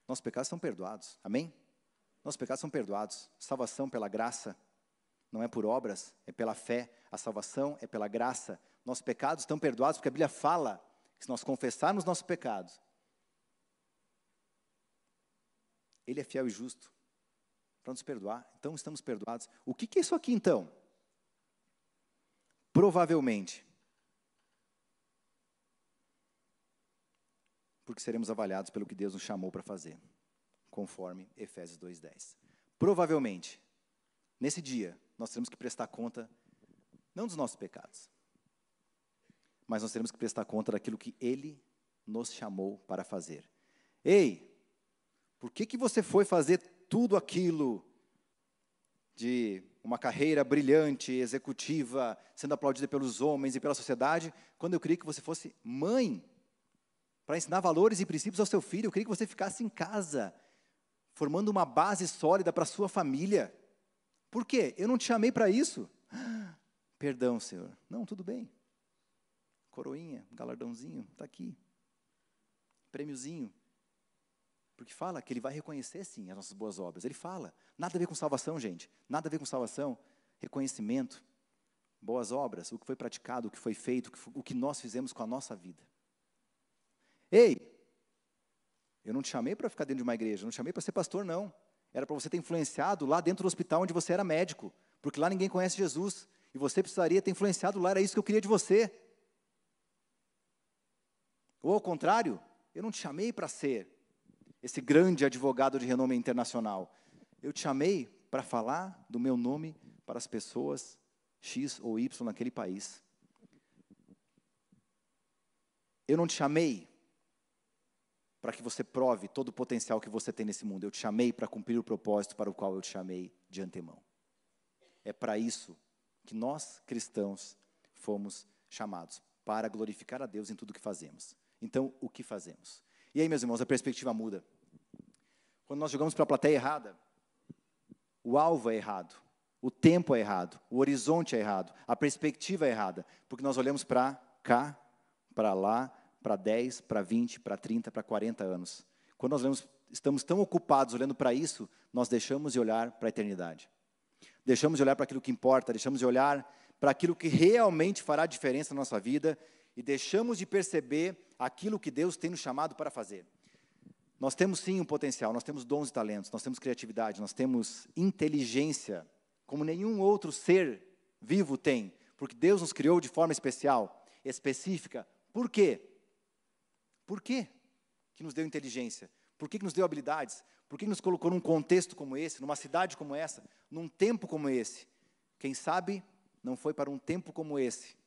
Nossos pecados são perdoados. Amém? Nossos pecados são perdoados. Salvação pela graça, não é por obras, é pela fé. A salvação é pela graça. Nossos pecados estão perdoados porque a Bíblia fala que se nós confessarmos nossos pecados, Ele é fiel e justo para nos perdoar. Então estamos perdoados. O que, que é isso aqui então? Provavelmente. Porque seremos avaliados pelo que Deus nos chamou para fazer, conforme Efésios 2,10. Provavelmente, nesse dia, nós teremos que prestar conta, não dos nossos pecados, mas nós teremos que prestar conta daquilo que Ele nos chamou para fazer. Ei, por que, que você foi fazer tudo aquilo de uma carreira brilhante, executiva, sendo aplaudida pelos homens e pela sociedade, quando eu queria que você fosse mãe, para ensinar valores e princípios ao seu filho, eu queria que você ficasse em casa, formando uma base sólida para a sua família. Por quê? Eu não te chamei para isso. Perdão, Senhor. Não, tudo bem. Coroinha, galardãozinho, está aqui. Prêmiozinho. Porque fala que ele vai reconhecer sim as nossas boas obras. Ele fala. Nada a ver com salvação, gente. Nada a ver com salvação. Reconhecimento. boas obras, o que foi praticado, o que foi feito, o que nós fizemos com a nossa vida. Ei, eu não te chamei para ficar dentro de uma igreja, não te chamei para ser pastor, não. Era para você ter influenciado lá dentro do hospital onde você era médico, porque lá ninguém conhece Jesus. E você precisaria ter influenciado lá, era isso que eu queria de você. Ou ao contrário, eu não te chamei para ser esse grande advogado de renome internacional. Eu te chamei para falar do meu nome para as pessoas X ou Y naquele país. Eu não te chamei para que você prove todo o potencial que você tem nesse mundo. Eu te chamei para cumprir o propósito para o qual eu te chamei de antemão. É para isso que nós, cristãos, fomos chamados para glorificar a Deus em tudo que fazemos. Então, o que fazemos? E aí, meus irmãos, a perspectiva muda. Quando nós jogamos para a plateia errada, o alvo é errado, o tempo é errado, o horizonte é errado, a perspectiva é errada, porque nós olhamos para cá, para lá, para 10, para 20, para 30, para 40 anos. Quando nós olhamos, estamos tão ocupados olhando para isso, nós deixamos de olhar para a eternidade. Deixamos de olhar para aquilo que importa, deixamos de olhar para aquilo que realmente fará diferença na nossa vida e deixamos de perceber aquilo que Deus tem nos chamado para fazer. Nós temos sim um potencial, nós temos dons e talentos, nós temos criatividade, nós temos inteligência, como nenhum outro ser vivo tem, porque Deus nos criou de forma especial, específica. Por quê? Por quê que nos deu inteligência? Por que, que nos deu habilidades? Por que, que nos colocou num contexto como esse, numa cidade como essa, num tempo como esse? Quem sabe não foi para um tempo como esse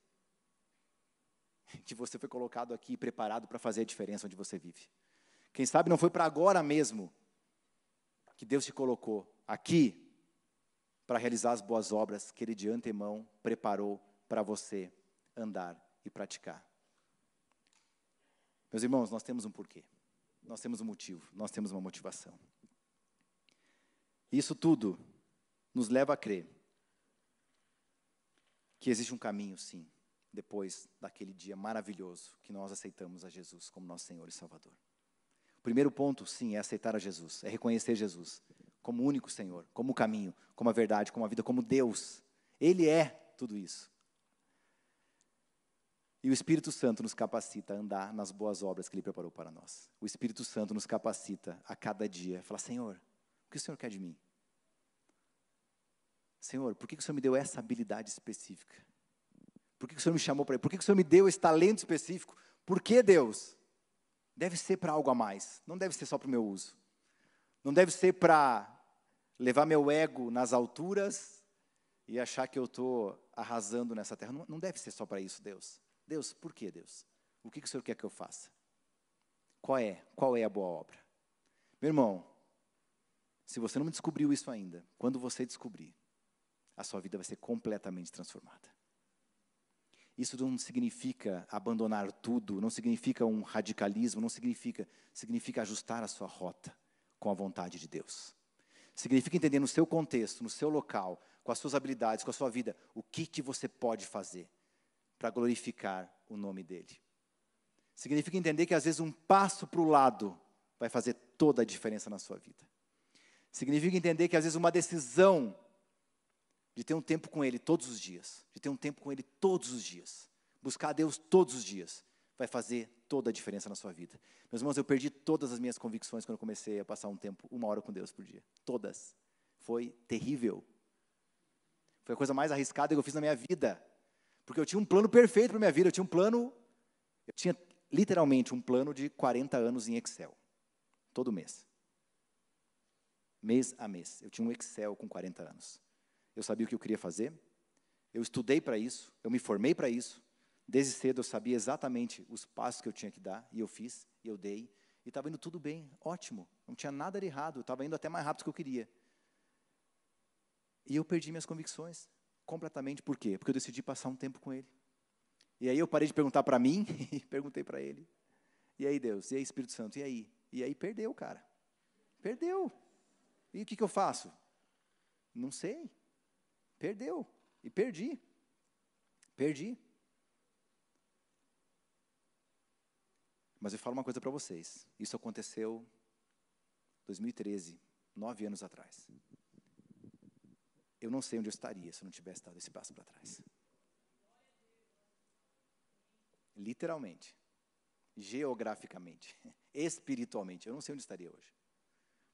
que você foi colocado aqui preparado para fazer a diferença onde você vive. Quem sabe não foi para agora mesmo que Deus te colocou aqui para realizar as boas obras que Ele de antemão preparou para você andar e praticar. Meus irmãos, nós temos um porquê, nós temos um motivo, nós temos uma motivação. Isso tudo nos leva a crer que existe um caminho, sim, depois daquele dia maravilhoso que nós aceitamos a Jesus como nosso Senhor e Salvador. O primeiro ponto, sim, é aceitar a Jesus, é reconhecer Jesus como único Senhor, como o caminho, como a verdade, como a vida, como Deus. Ele é tudo isso. E o Espírito Santo nos capacita a andar nas boas obras que Ele preparou para nós. O Espírito Santo nos capacita a cada dia a falar: Senhor, o que o Senhor quer de mim? Senhor, por que o Senhor me deu essa habilidade específica? Por que o Senhor me chamou para isso? Por que o Senhor me deu esse talento específico? Por que Deus? Deve ser para algo a mais, não deve ser só para o meu uso. Não deve ser para levar meu ego nas alturas e achar que eu estou arrasando nessa terra. Não, não deve ser só para isso, Deus. Deus, por que Deus? O que, que o Senhor quer que eu faça? Qual é? Qual é a boa obra? Meu irmão, se você não descobriu isso ainda, quando você descobrir, a sua vida vai ser completamente transformada. Isso não significa abandonar tudo, não significa um radicalismo, não significa, significa ajustar a sua rota com a vontade de Deus. Significa entender no seu contexto, no seu local, com as suas habilidades, com a sua vida, o que, que você pode fazer para glorificar o nome dele. Significa entender que às vezes um passo para o lado vai fazer toda a diferença na sua vida. Significa entender que às vezes uma decisão de ter um tempo com Ele todos os dias, de ter um tempo com Ele todos os dias, buscar a Deus todos os dias, vai fazer toda a diferença na sua vida. Meus irmãos, eu perdi todas as minhas convicções quando eu comecei a passar um tempo, uma hora com Deus por dia. Todas. Foi terrível. Foi a coisa mais arriscada que eu fiz na minha vida. Porque eu tinha um plano perfeito para minha vida. Eu tinha um plano, eu tinha literalmente um plano de 40 anos em Excel. Todo mês. Mês a mês. Eu tinha um Excel com 40 anos. Eu sabia o que eu queria fazer. Eu estudei para isso. Eu me formei para isso. Desde cedo eu sabia exatamente os passos que eu tinha que dar. E eu fiz, e eu dei. E estava indo tudo bem, ótimo. Não tinha nada de errado. Estava indo até mais rápido do que eu queria. E eu perdi minhas convicções completamente. Por quê? Porque eu decidi passar um tempo com Ele. E aí eu parei de perguntar para mim e perguntei para Ele. E aí, Deus? E aí, Espírito Santo? E aí? E aí perdeu, cara. Perdeu. E o que, que eu faço? Não sei. Perdeu. E perdi. Perdi. Mas eu falo uma coisa para vocês. Isso aconteceu em 2013, nove anos atrás. Eu não sei onde eu estaria se eu não tivesse dado esse passo para trás. literalmente, geograficamente, espiritualmente, eu não sei onde estaria hoje.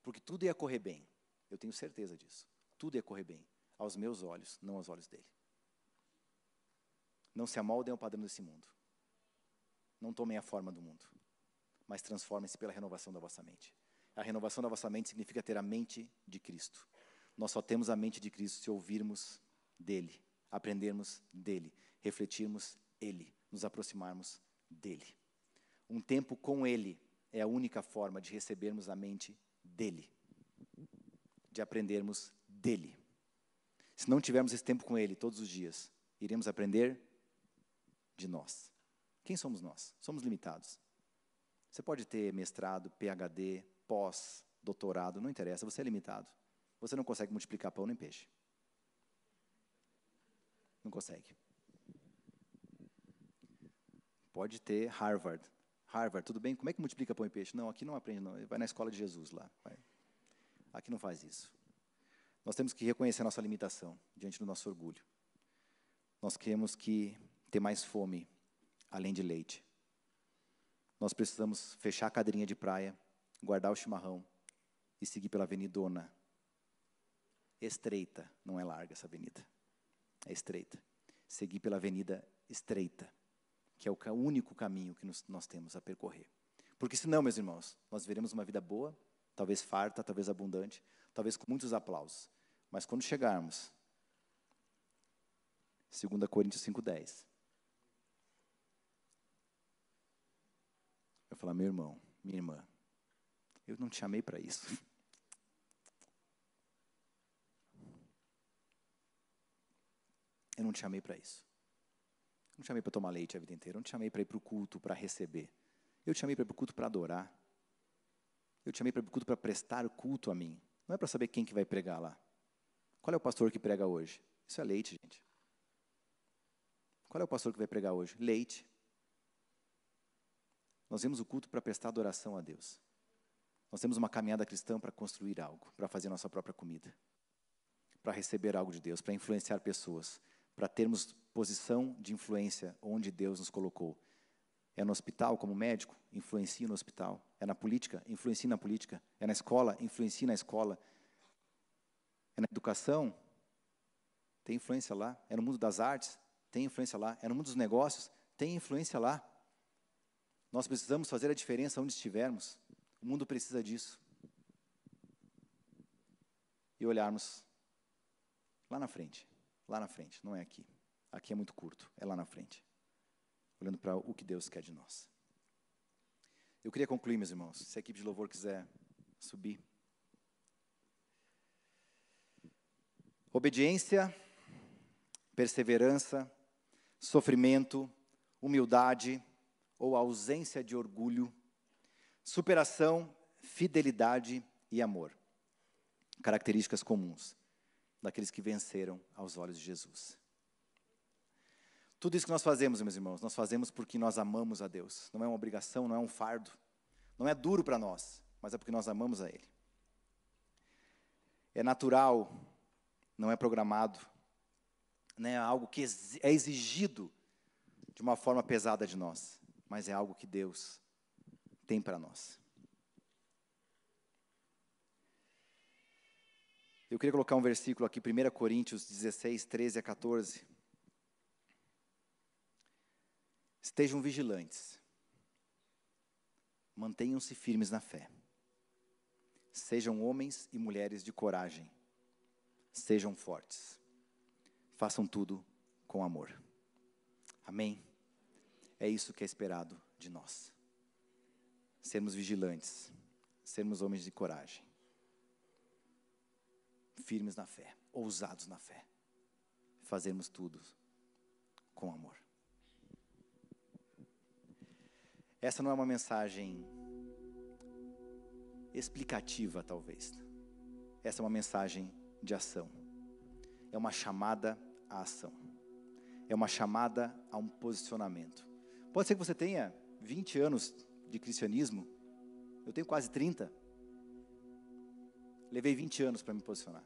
Porque tudo ia correr bem, eu tenho certeza disso. Tudo ia correr bem, aos meus olhos, não aos olhos dele. Não se amoldem ao padrão desse mundo. Não tomem a forma do mundo, mas transformem-se pela renovação da vossa mente. A renovação da vossa mente significa ter a mente de Cristo. Nós só temos a mente de Cristo se ouvirmos dele, aprendermos dele, refletirmos ele, nos aproximarmos dele. Um tempo com ele é a única forma de recebermos a mente dele, de aprendermos dele. Se não tivermos esse tempo com ele todos os dias, iremos aprender de nós. Quem somos nós? Somos limitados. Você pode ter mestrado, PhD, pós, doutorado, não interessa, você é limitado. Você não consegue multiplicar pão nem peixe. Não consegue. Pode ter Harvard. Harvard, tudo bem? Como é que multiplica pão e peixe? Não, aqui não aprende, não. Vai na escola de Jesus lá. Vai. Aqui não faz isso. Nós temos que reconhecer a nossa limitação diante do nosso orgulho. Nós queremos que ter mais fome além de leite. Nós precisamos fechar a cadeirinha de praia, guardar o chimarrão e seguir pela avenidona. Estreita, não é larga essa avenida. É estreita. Seguir pela avenida estreita, que é o único caminho que nós temos a percorrer. Porque senão, meus irmãos, nós veremos uma vida boa, talvez farta, talvez abundante, talvez com muitos aplausos. Mas quando chegarmos, 2 Coríntios 5,10, vai falar, meu irmão, minha irmã, eu não te chamei para isso. Eu não te chamei para isso. Eu não te chamei para tomar leite a vida inteira. Eu não te chamei para ir para o culto, para receber. Eu te chamei para ir para o culto para adorar. Eu te chamei para ir para o culto para prestar culto a mim. Não é para saber quem que vai pregar lá. Qual é o pastor que prega hoje? Isso é leite, gente. Qual é o pastor que vai pregar hoje? Leite. Nós vemos o culto para prestar adoração a Deus. Nós temos uma caminhada cristã para construir algo, para fazer nossa própria comida, para receber algo de Deus, para influenciar pessoas, para termos posição de influência onde Deus nos colocou. É no hospital, como médico, influencie no hospital. É na política, influencie na política. É na escola, influencie na escola. É na educação, tem influência lá. É no mundo das artes, tem influência lá. É no mundo dos negócios, tem influência lá. Nós precisamos fazer a diferença onde estivermos. O mundo precisa disso. E olharmos lá na frente. Lá na frente, não é aqui. Aqui é muito curto, é lá na frente. Olhando para o que Deus quer de nós. Eu queria concluir, meus irmãos. Se a equipe de louvor quiser subir. Obediência, perseverança, sofrimento, humildade ou ausência de orgulho, superação, fidelidade e amor. Características comuns daqueles que venceram aos olhos de Jesus. Tudo isso que nós fazemos, meus irmãos, nós fazemos porque nós amamos a Deus. Não é uma obrigação, não é um fardo. Não é duro para nós, mas é porque nós amamos a Ele. É natural, não é programado, não é algo que é exigido de uma forma pesada de nós mas é algo que Deus tem para nós. Eu queria colocar um versículo aqui, 1 Coríntios 16, 13 a 14. Estejam vigilantes, mantenham-se firmes na fé, sejam homens e mulheres de coragem, sejam fortes, façam tudo com amor. Amém. É isso que é esperado de nós. Sermos vigilantes, sermos homens de coragem, firmes na fé, ousados na fé, fazermos tudo com amor. Essa não é uma mensagem explicativa, talvez. Essa é uma mensagem de ação. É uma chamada à ação. É uma chamada a um posicionamento. Pode ser que você tenha 20 anos de cristianismo, eu tenho quase 30. Levei 20 anos para me posicionar.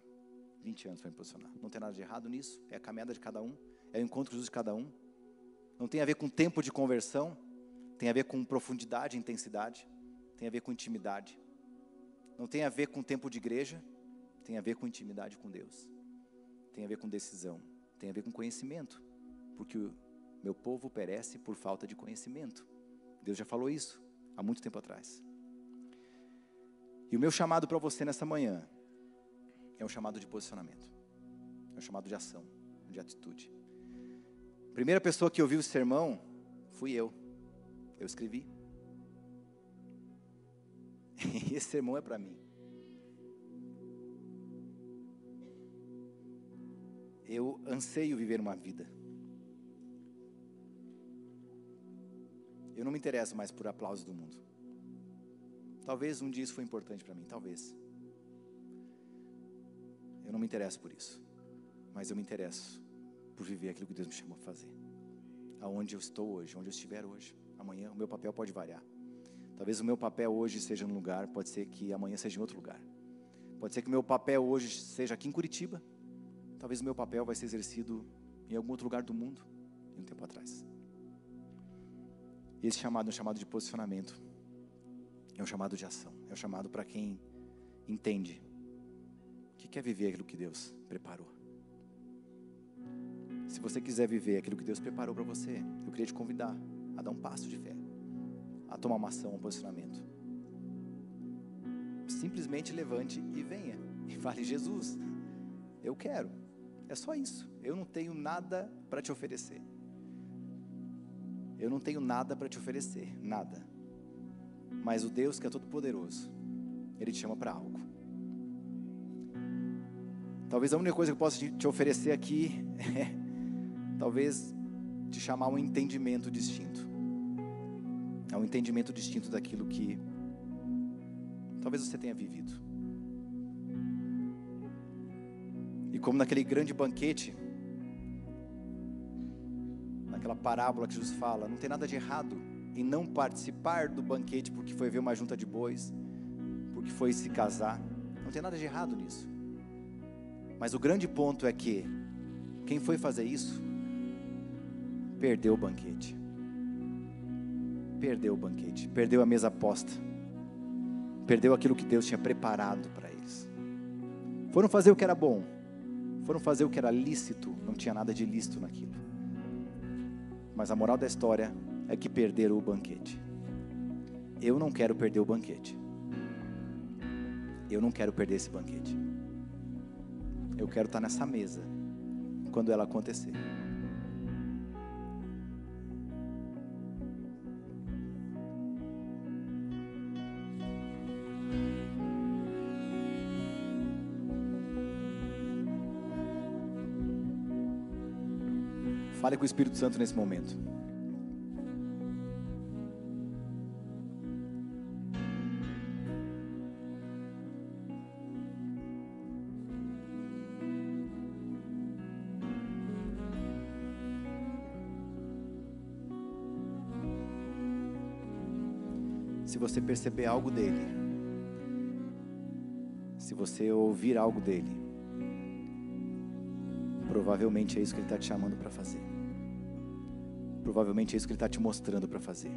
20 anos para me posicionar. Não tem nada de errado nisso, é a caminhada de cada um, é o encontro com Jesus de cada um. Não tem a ver com tempo de conversão, tem a ver com profundidade e intensidade, tem a ver com intimidade. Não tem a ver com tempo de igreja, tem a ver com intimidade com Deus. Tem a ver com decisão, tem a ver com conhecimento, porque o meu povo perece por falta de conhecimento. Deus já falou isso há muito tempo atrás. E o meu chamado para você nessa manhã é um chamado de posicionamento, é um chamado de ação, de atitude. A primeira pessoa que ouviu o sermão fui eu. Eu escrevi. E esse sermão é para mim. Eu anseio viver uma vida. Eu não me interesso mais por aplausos do mundo. Talvez um dia isso foi importante para mim, talvez. Eu não me interesso por isso. Mas eu me interesso por viver aquilo que Deus me chamou a fazer. Aonde eu estou hoje, onde eu estiver hoje. Amanhã o meu papel pode variar. Talvez o meu papel hoje seja num lugar, pode ser que amanhã seja em outro lugar. Pode ser que o meu papel hoje seja aqui em Curitiba. Talvez o meu papel vai ser exercido em algum outro lugar do mundo, em um tempo atrás. Esse chamado é um chamado de posicionamento. É um chamado de ação. É um chamado para quem entende que quer viver aquilo que Deus preparou. Se você quiser viver aquilo que Deus preparou para você, eu queria te convidar a dar um passo de fé, a tomar uma ação, um posicionamento. Simplesmente levante e venha e fale: Jesus, eu quero. É só isso. Eu não tenho nada para te oferecer. Eu não tenho nada para te oferecer, nada. Mas o Deus que é todo poderoso, ele te chama para algo. Talvez a única coisa que eu possa te oferecer aqui é talvez te chamar um entendimento distinto. A um entendimento distinto daquilo que talvez você tenha vivido. E como naquele grande banquete, naquela parábola que Jesus fala, não tem nada de errado em não participar do banquete porque foi ver uma junta de bois, porque foi se casar. Não tem nada de errado nisso. Mas o grande ponto é que quem foi fazer isso perdeu o banquete. Perdeu o banquete, perdeu a mesa posta. Perdeu aquilo que Deus tinha preparado para eles. Foram fazer o que era bom, foram fazer o que era lícito, não tinha nada de lícito naquilo. Mas a moral da história é que perderam o banquete. Eu não quero perder o banquete. Eu não quero perder esse banquete. Eu quero estar nessa mesa quando ela acontecer. Fale com o Espírito Santo nesse momento. Se você perceber algo dele, se você ouvir algo dele, provavelmente é isso que ele está te chamando para fazer. Provavelmente é isso que Ele está te mostrando para fazer.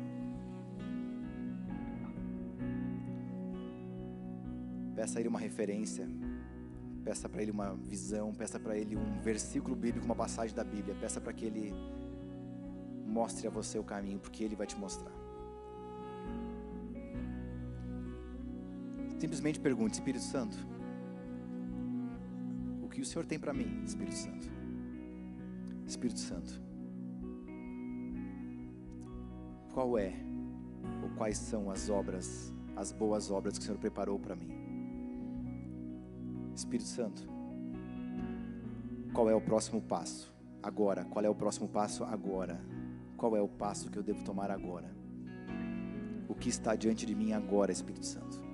Peça a Ele uma referência, peça para Ele uma visão, peça para Ele um versículo bíblico, uma passagem da Bíblia, peça para que Ele mostre a você o caminho, porque Ele vai te mostrar. Simplesmente pergunte, Espírito Santo, o que o Senhor tem para mim, Espírito Santo? Espírito Santo, qual é ou quais são as obras, as boas obras que o Senhor preparou para mim. Espírito Santo, qual é o próximo passo? Agora, qual é o próximo passo agora? Qual é o passo que eu devo tomar agora? O que está diante de mim agora, Espírito Santo?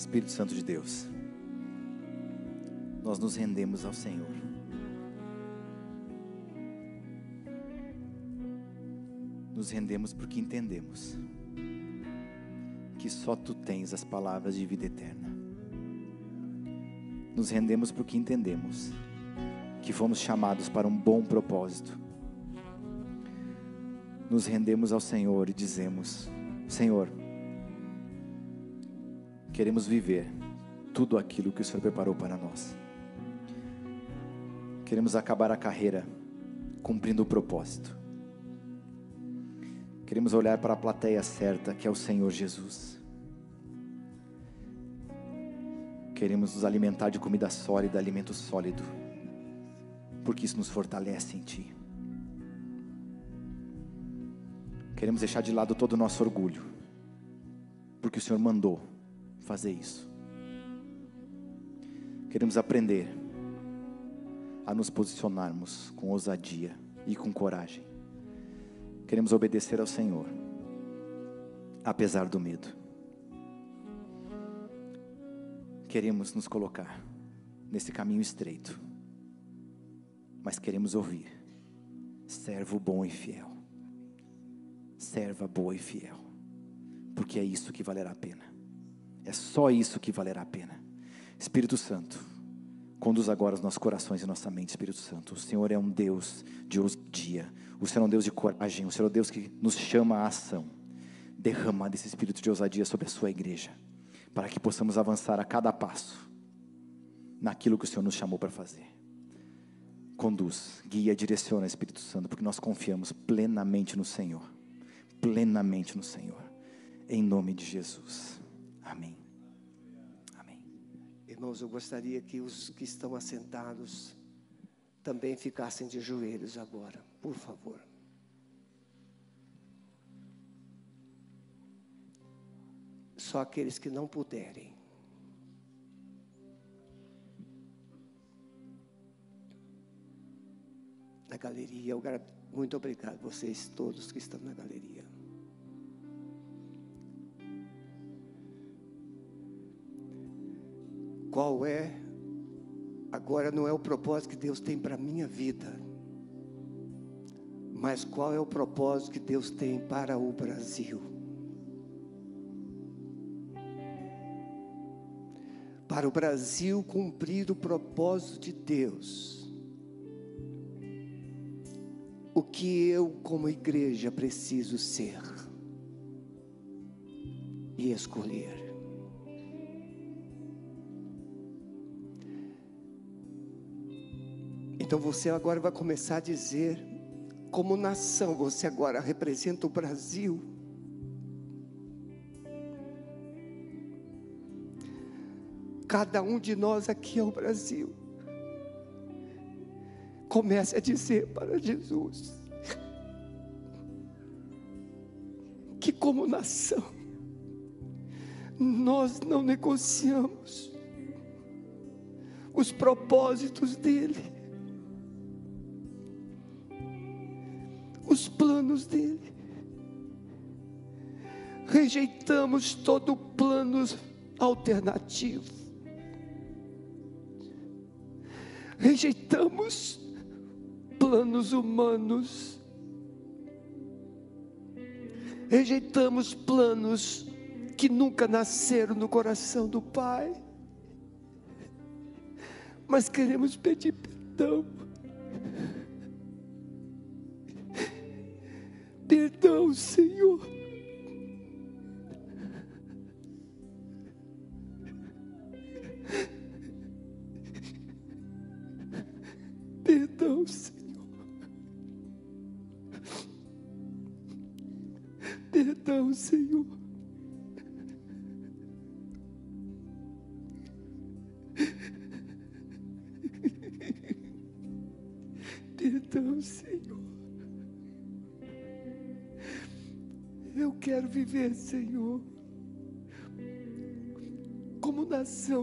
Espírito Santo de Deus. nós nos rendemos ao Senhor. Nos rendemos porque entendemos que só tu tens as palavras de vida eterna. Nos rendemos porque entendemos que fomos chamados para um bom propósito. Nos rendemos ao Senhor e dizemos: Senhor, queremos viver tudo aquilo que o Senhor preparou para nós. Queremos acabar a carreira cumprindo o propósito. Queremos olhar para a plateia certa, que é o Senhor Jesus. Queremos nos alimentar de comida sólida, alimento sólido, porque isso nos fortalece em Ti. Queremos deixar de lado todo o nosso orgulho, porque o Senhor mandou fazer isso. Queremos aprender a nos posicionarmos com ousadia e com coragem. Queremos obedecer ao Senhor, apesar do medo. Queremos nos colocar nesse caminho estreito, mas queremos ouvir: servo bom e fiel, serva boa e fiel, porque é isso que valerá a pena, é só isso que valerá a pena. Espírito Santo, conduz agora os nossos corações e nossa mente, Espírito Santo. O Senhor é um Deus de ousadia, o Senhor é um Deus de coragem, o Senhor é um Deus que nos chama à ação. Derrama desse espírito de ousadia sobre a sua igreja para que possamos avançar a cada passo naquilo que o Senhor nos chamou para fazer. Conduz, guia, direciona, Espírito Santo, porque nós confiamos plenamente no Senhor, plenamente no Senhor, em nome de Jesus. Amém. Amém. Irmãos, eu gostaria que os que estão assentados também ficassem de joelhos agora, por favor. Só aqueles que não puderem. Na galeria, muito obrigado vocês todos que estão na galeria. Qual é agora não é o propósito que Deus tem para a minha vida, mas qual é o propósito que Deus tem para o Brasil? para o Brasil cumprir o propósito de Deus, o que eu, como igreja, preciso ser e escolher. Então você agora vai começar a dizer, como nação, você agora representa o Brasil. Cada um de nós aqui é o Brasil. Comece a dizer para Jesus que, como nação, nós não negociamos os propósitos dEle, os planos dEle. Rejeitamos todo plano alternativo. rejeitamos planos humanos, rejeitamos planos que nunca nasceram no coração do Pai, mas queremos pedir perdão. Perdão, Senhor.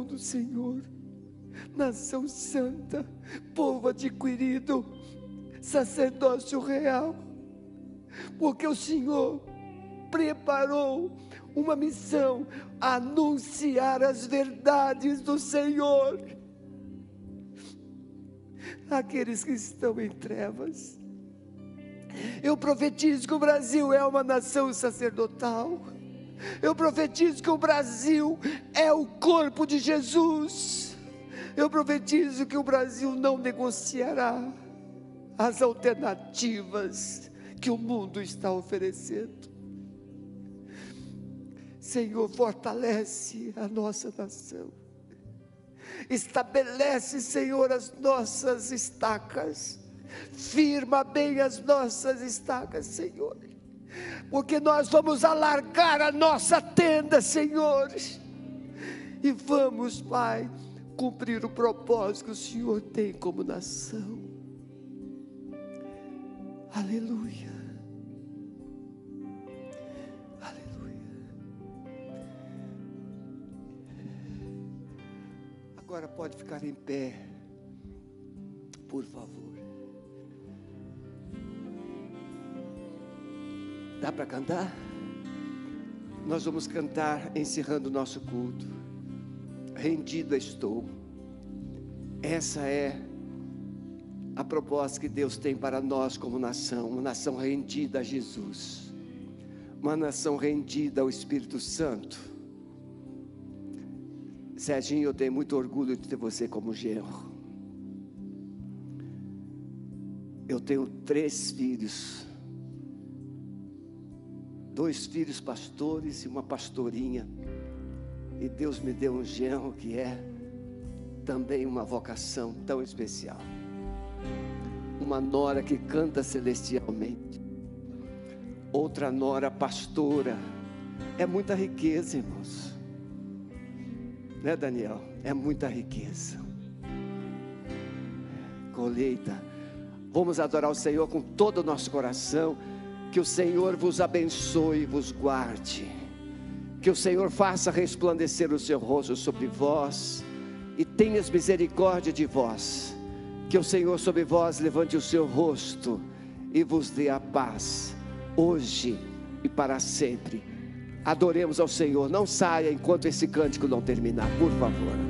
Do Senhor nação santa, povo adquirido, sacerdócio real, porque o Senhor preparou uma missão anunciar as verdades do Senhor. aqueles que estão em trevas. Eu profetizo que o Brasil é uma nação sacerdotal. Eu profetizo que o Brasil é o corpo de Jesus. Eu profetizo que o Brasil não negociará as alternativas que o mundo está oferecendo. Senhor, fortalece a nossa nação. Estabelece, Senhor, as nossas estacas. Firma bem as nossas estacas, Senhor. Porque nós vamos alargar a nossa tenda, Senhor. E vamos, Pai, cumprir o propósito que o Senhor tem como nação. Aleluia. Agora pode ficar em pé, por favor. Dá para cantar? Nós vamos cantar encerrando o nosso culto. Rendido estou. Essa é a proposta que Deus tem para nós como nação, uma nação rendida a Jesus, uma nação rendida ao Espírito Santo Serginho, eu tenho muito orgulho de ter você como genro. Eu tenho três filhos. Dois filhos pastores e uma pastorinha. E Deus me deu um genro que é também uma vocação tão especial. Uma nora que canta celestialmente. Outra nora pastora. É muita riqueza, irmãos né, Daniel? É muita riqueza. Colheita. Vamos adorar o Senhor com todo o nosso coração. Que o Senhor vos abençoe e vos guarde. Que o Senhor faça resplandecer o seu rosto sobre vós e tenhas misericórdia de vós. Que o Senhor sobre vós levante o seu rosto e vos dê a paz, hoje e para sempre. Adoremos ao Senhor. Não saia enquanto esse cântico não terminar, por favor.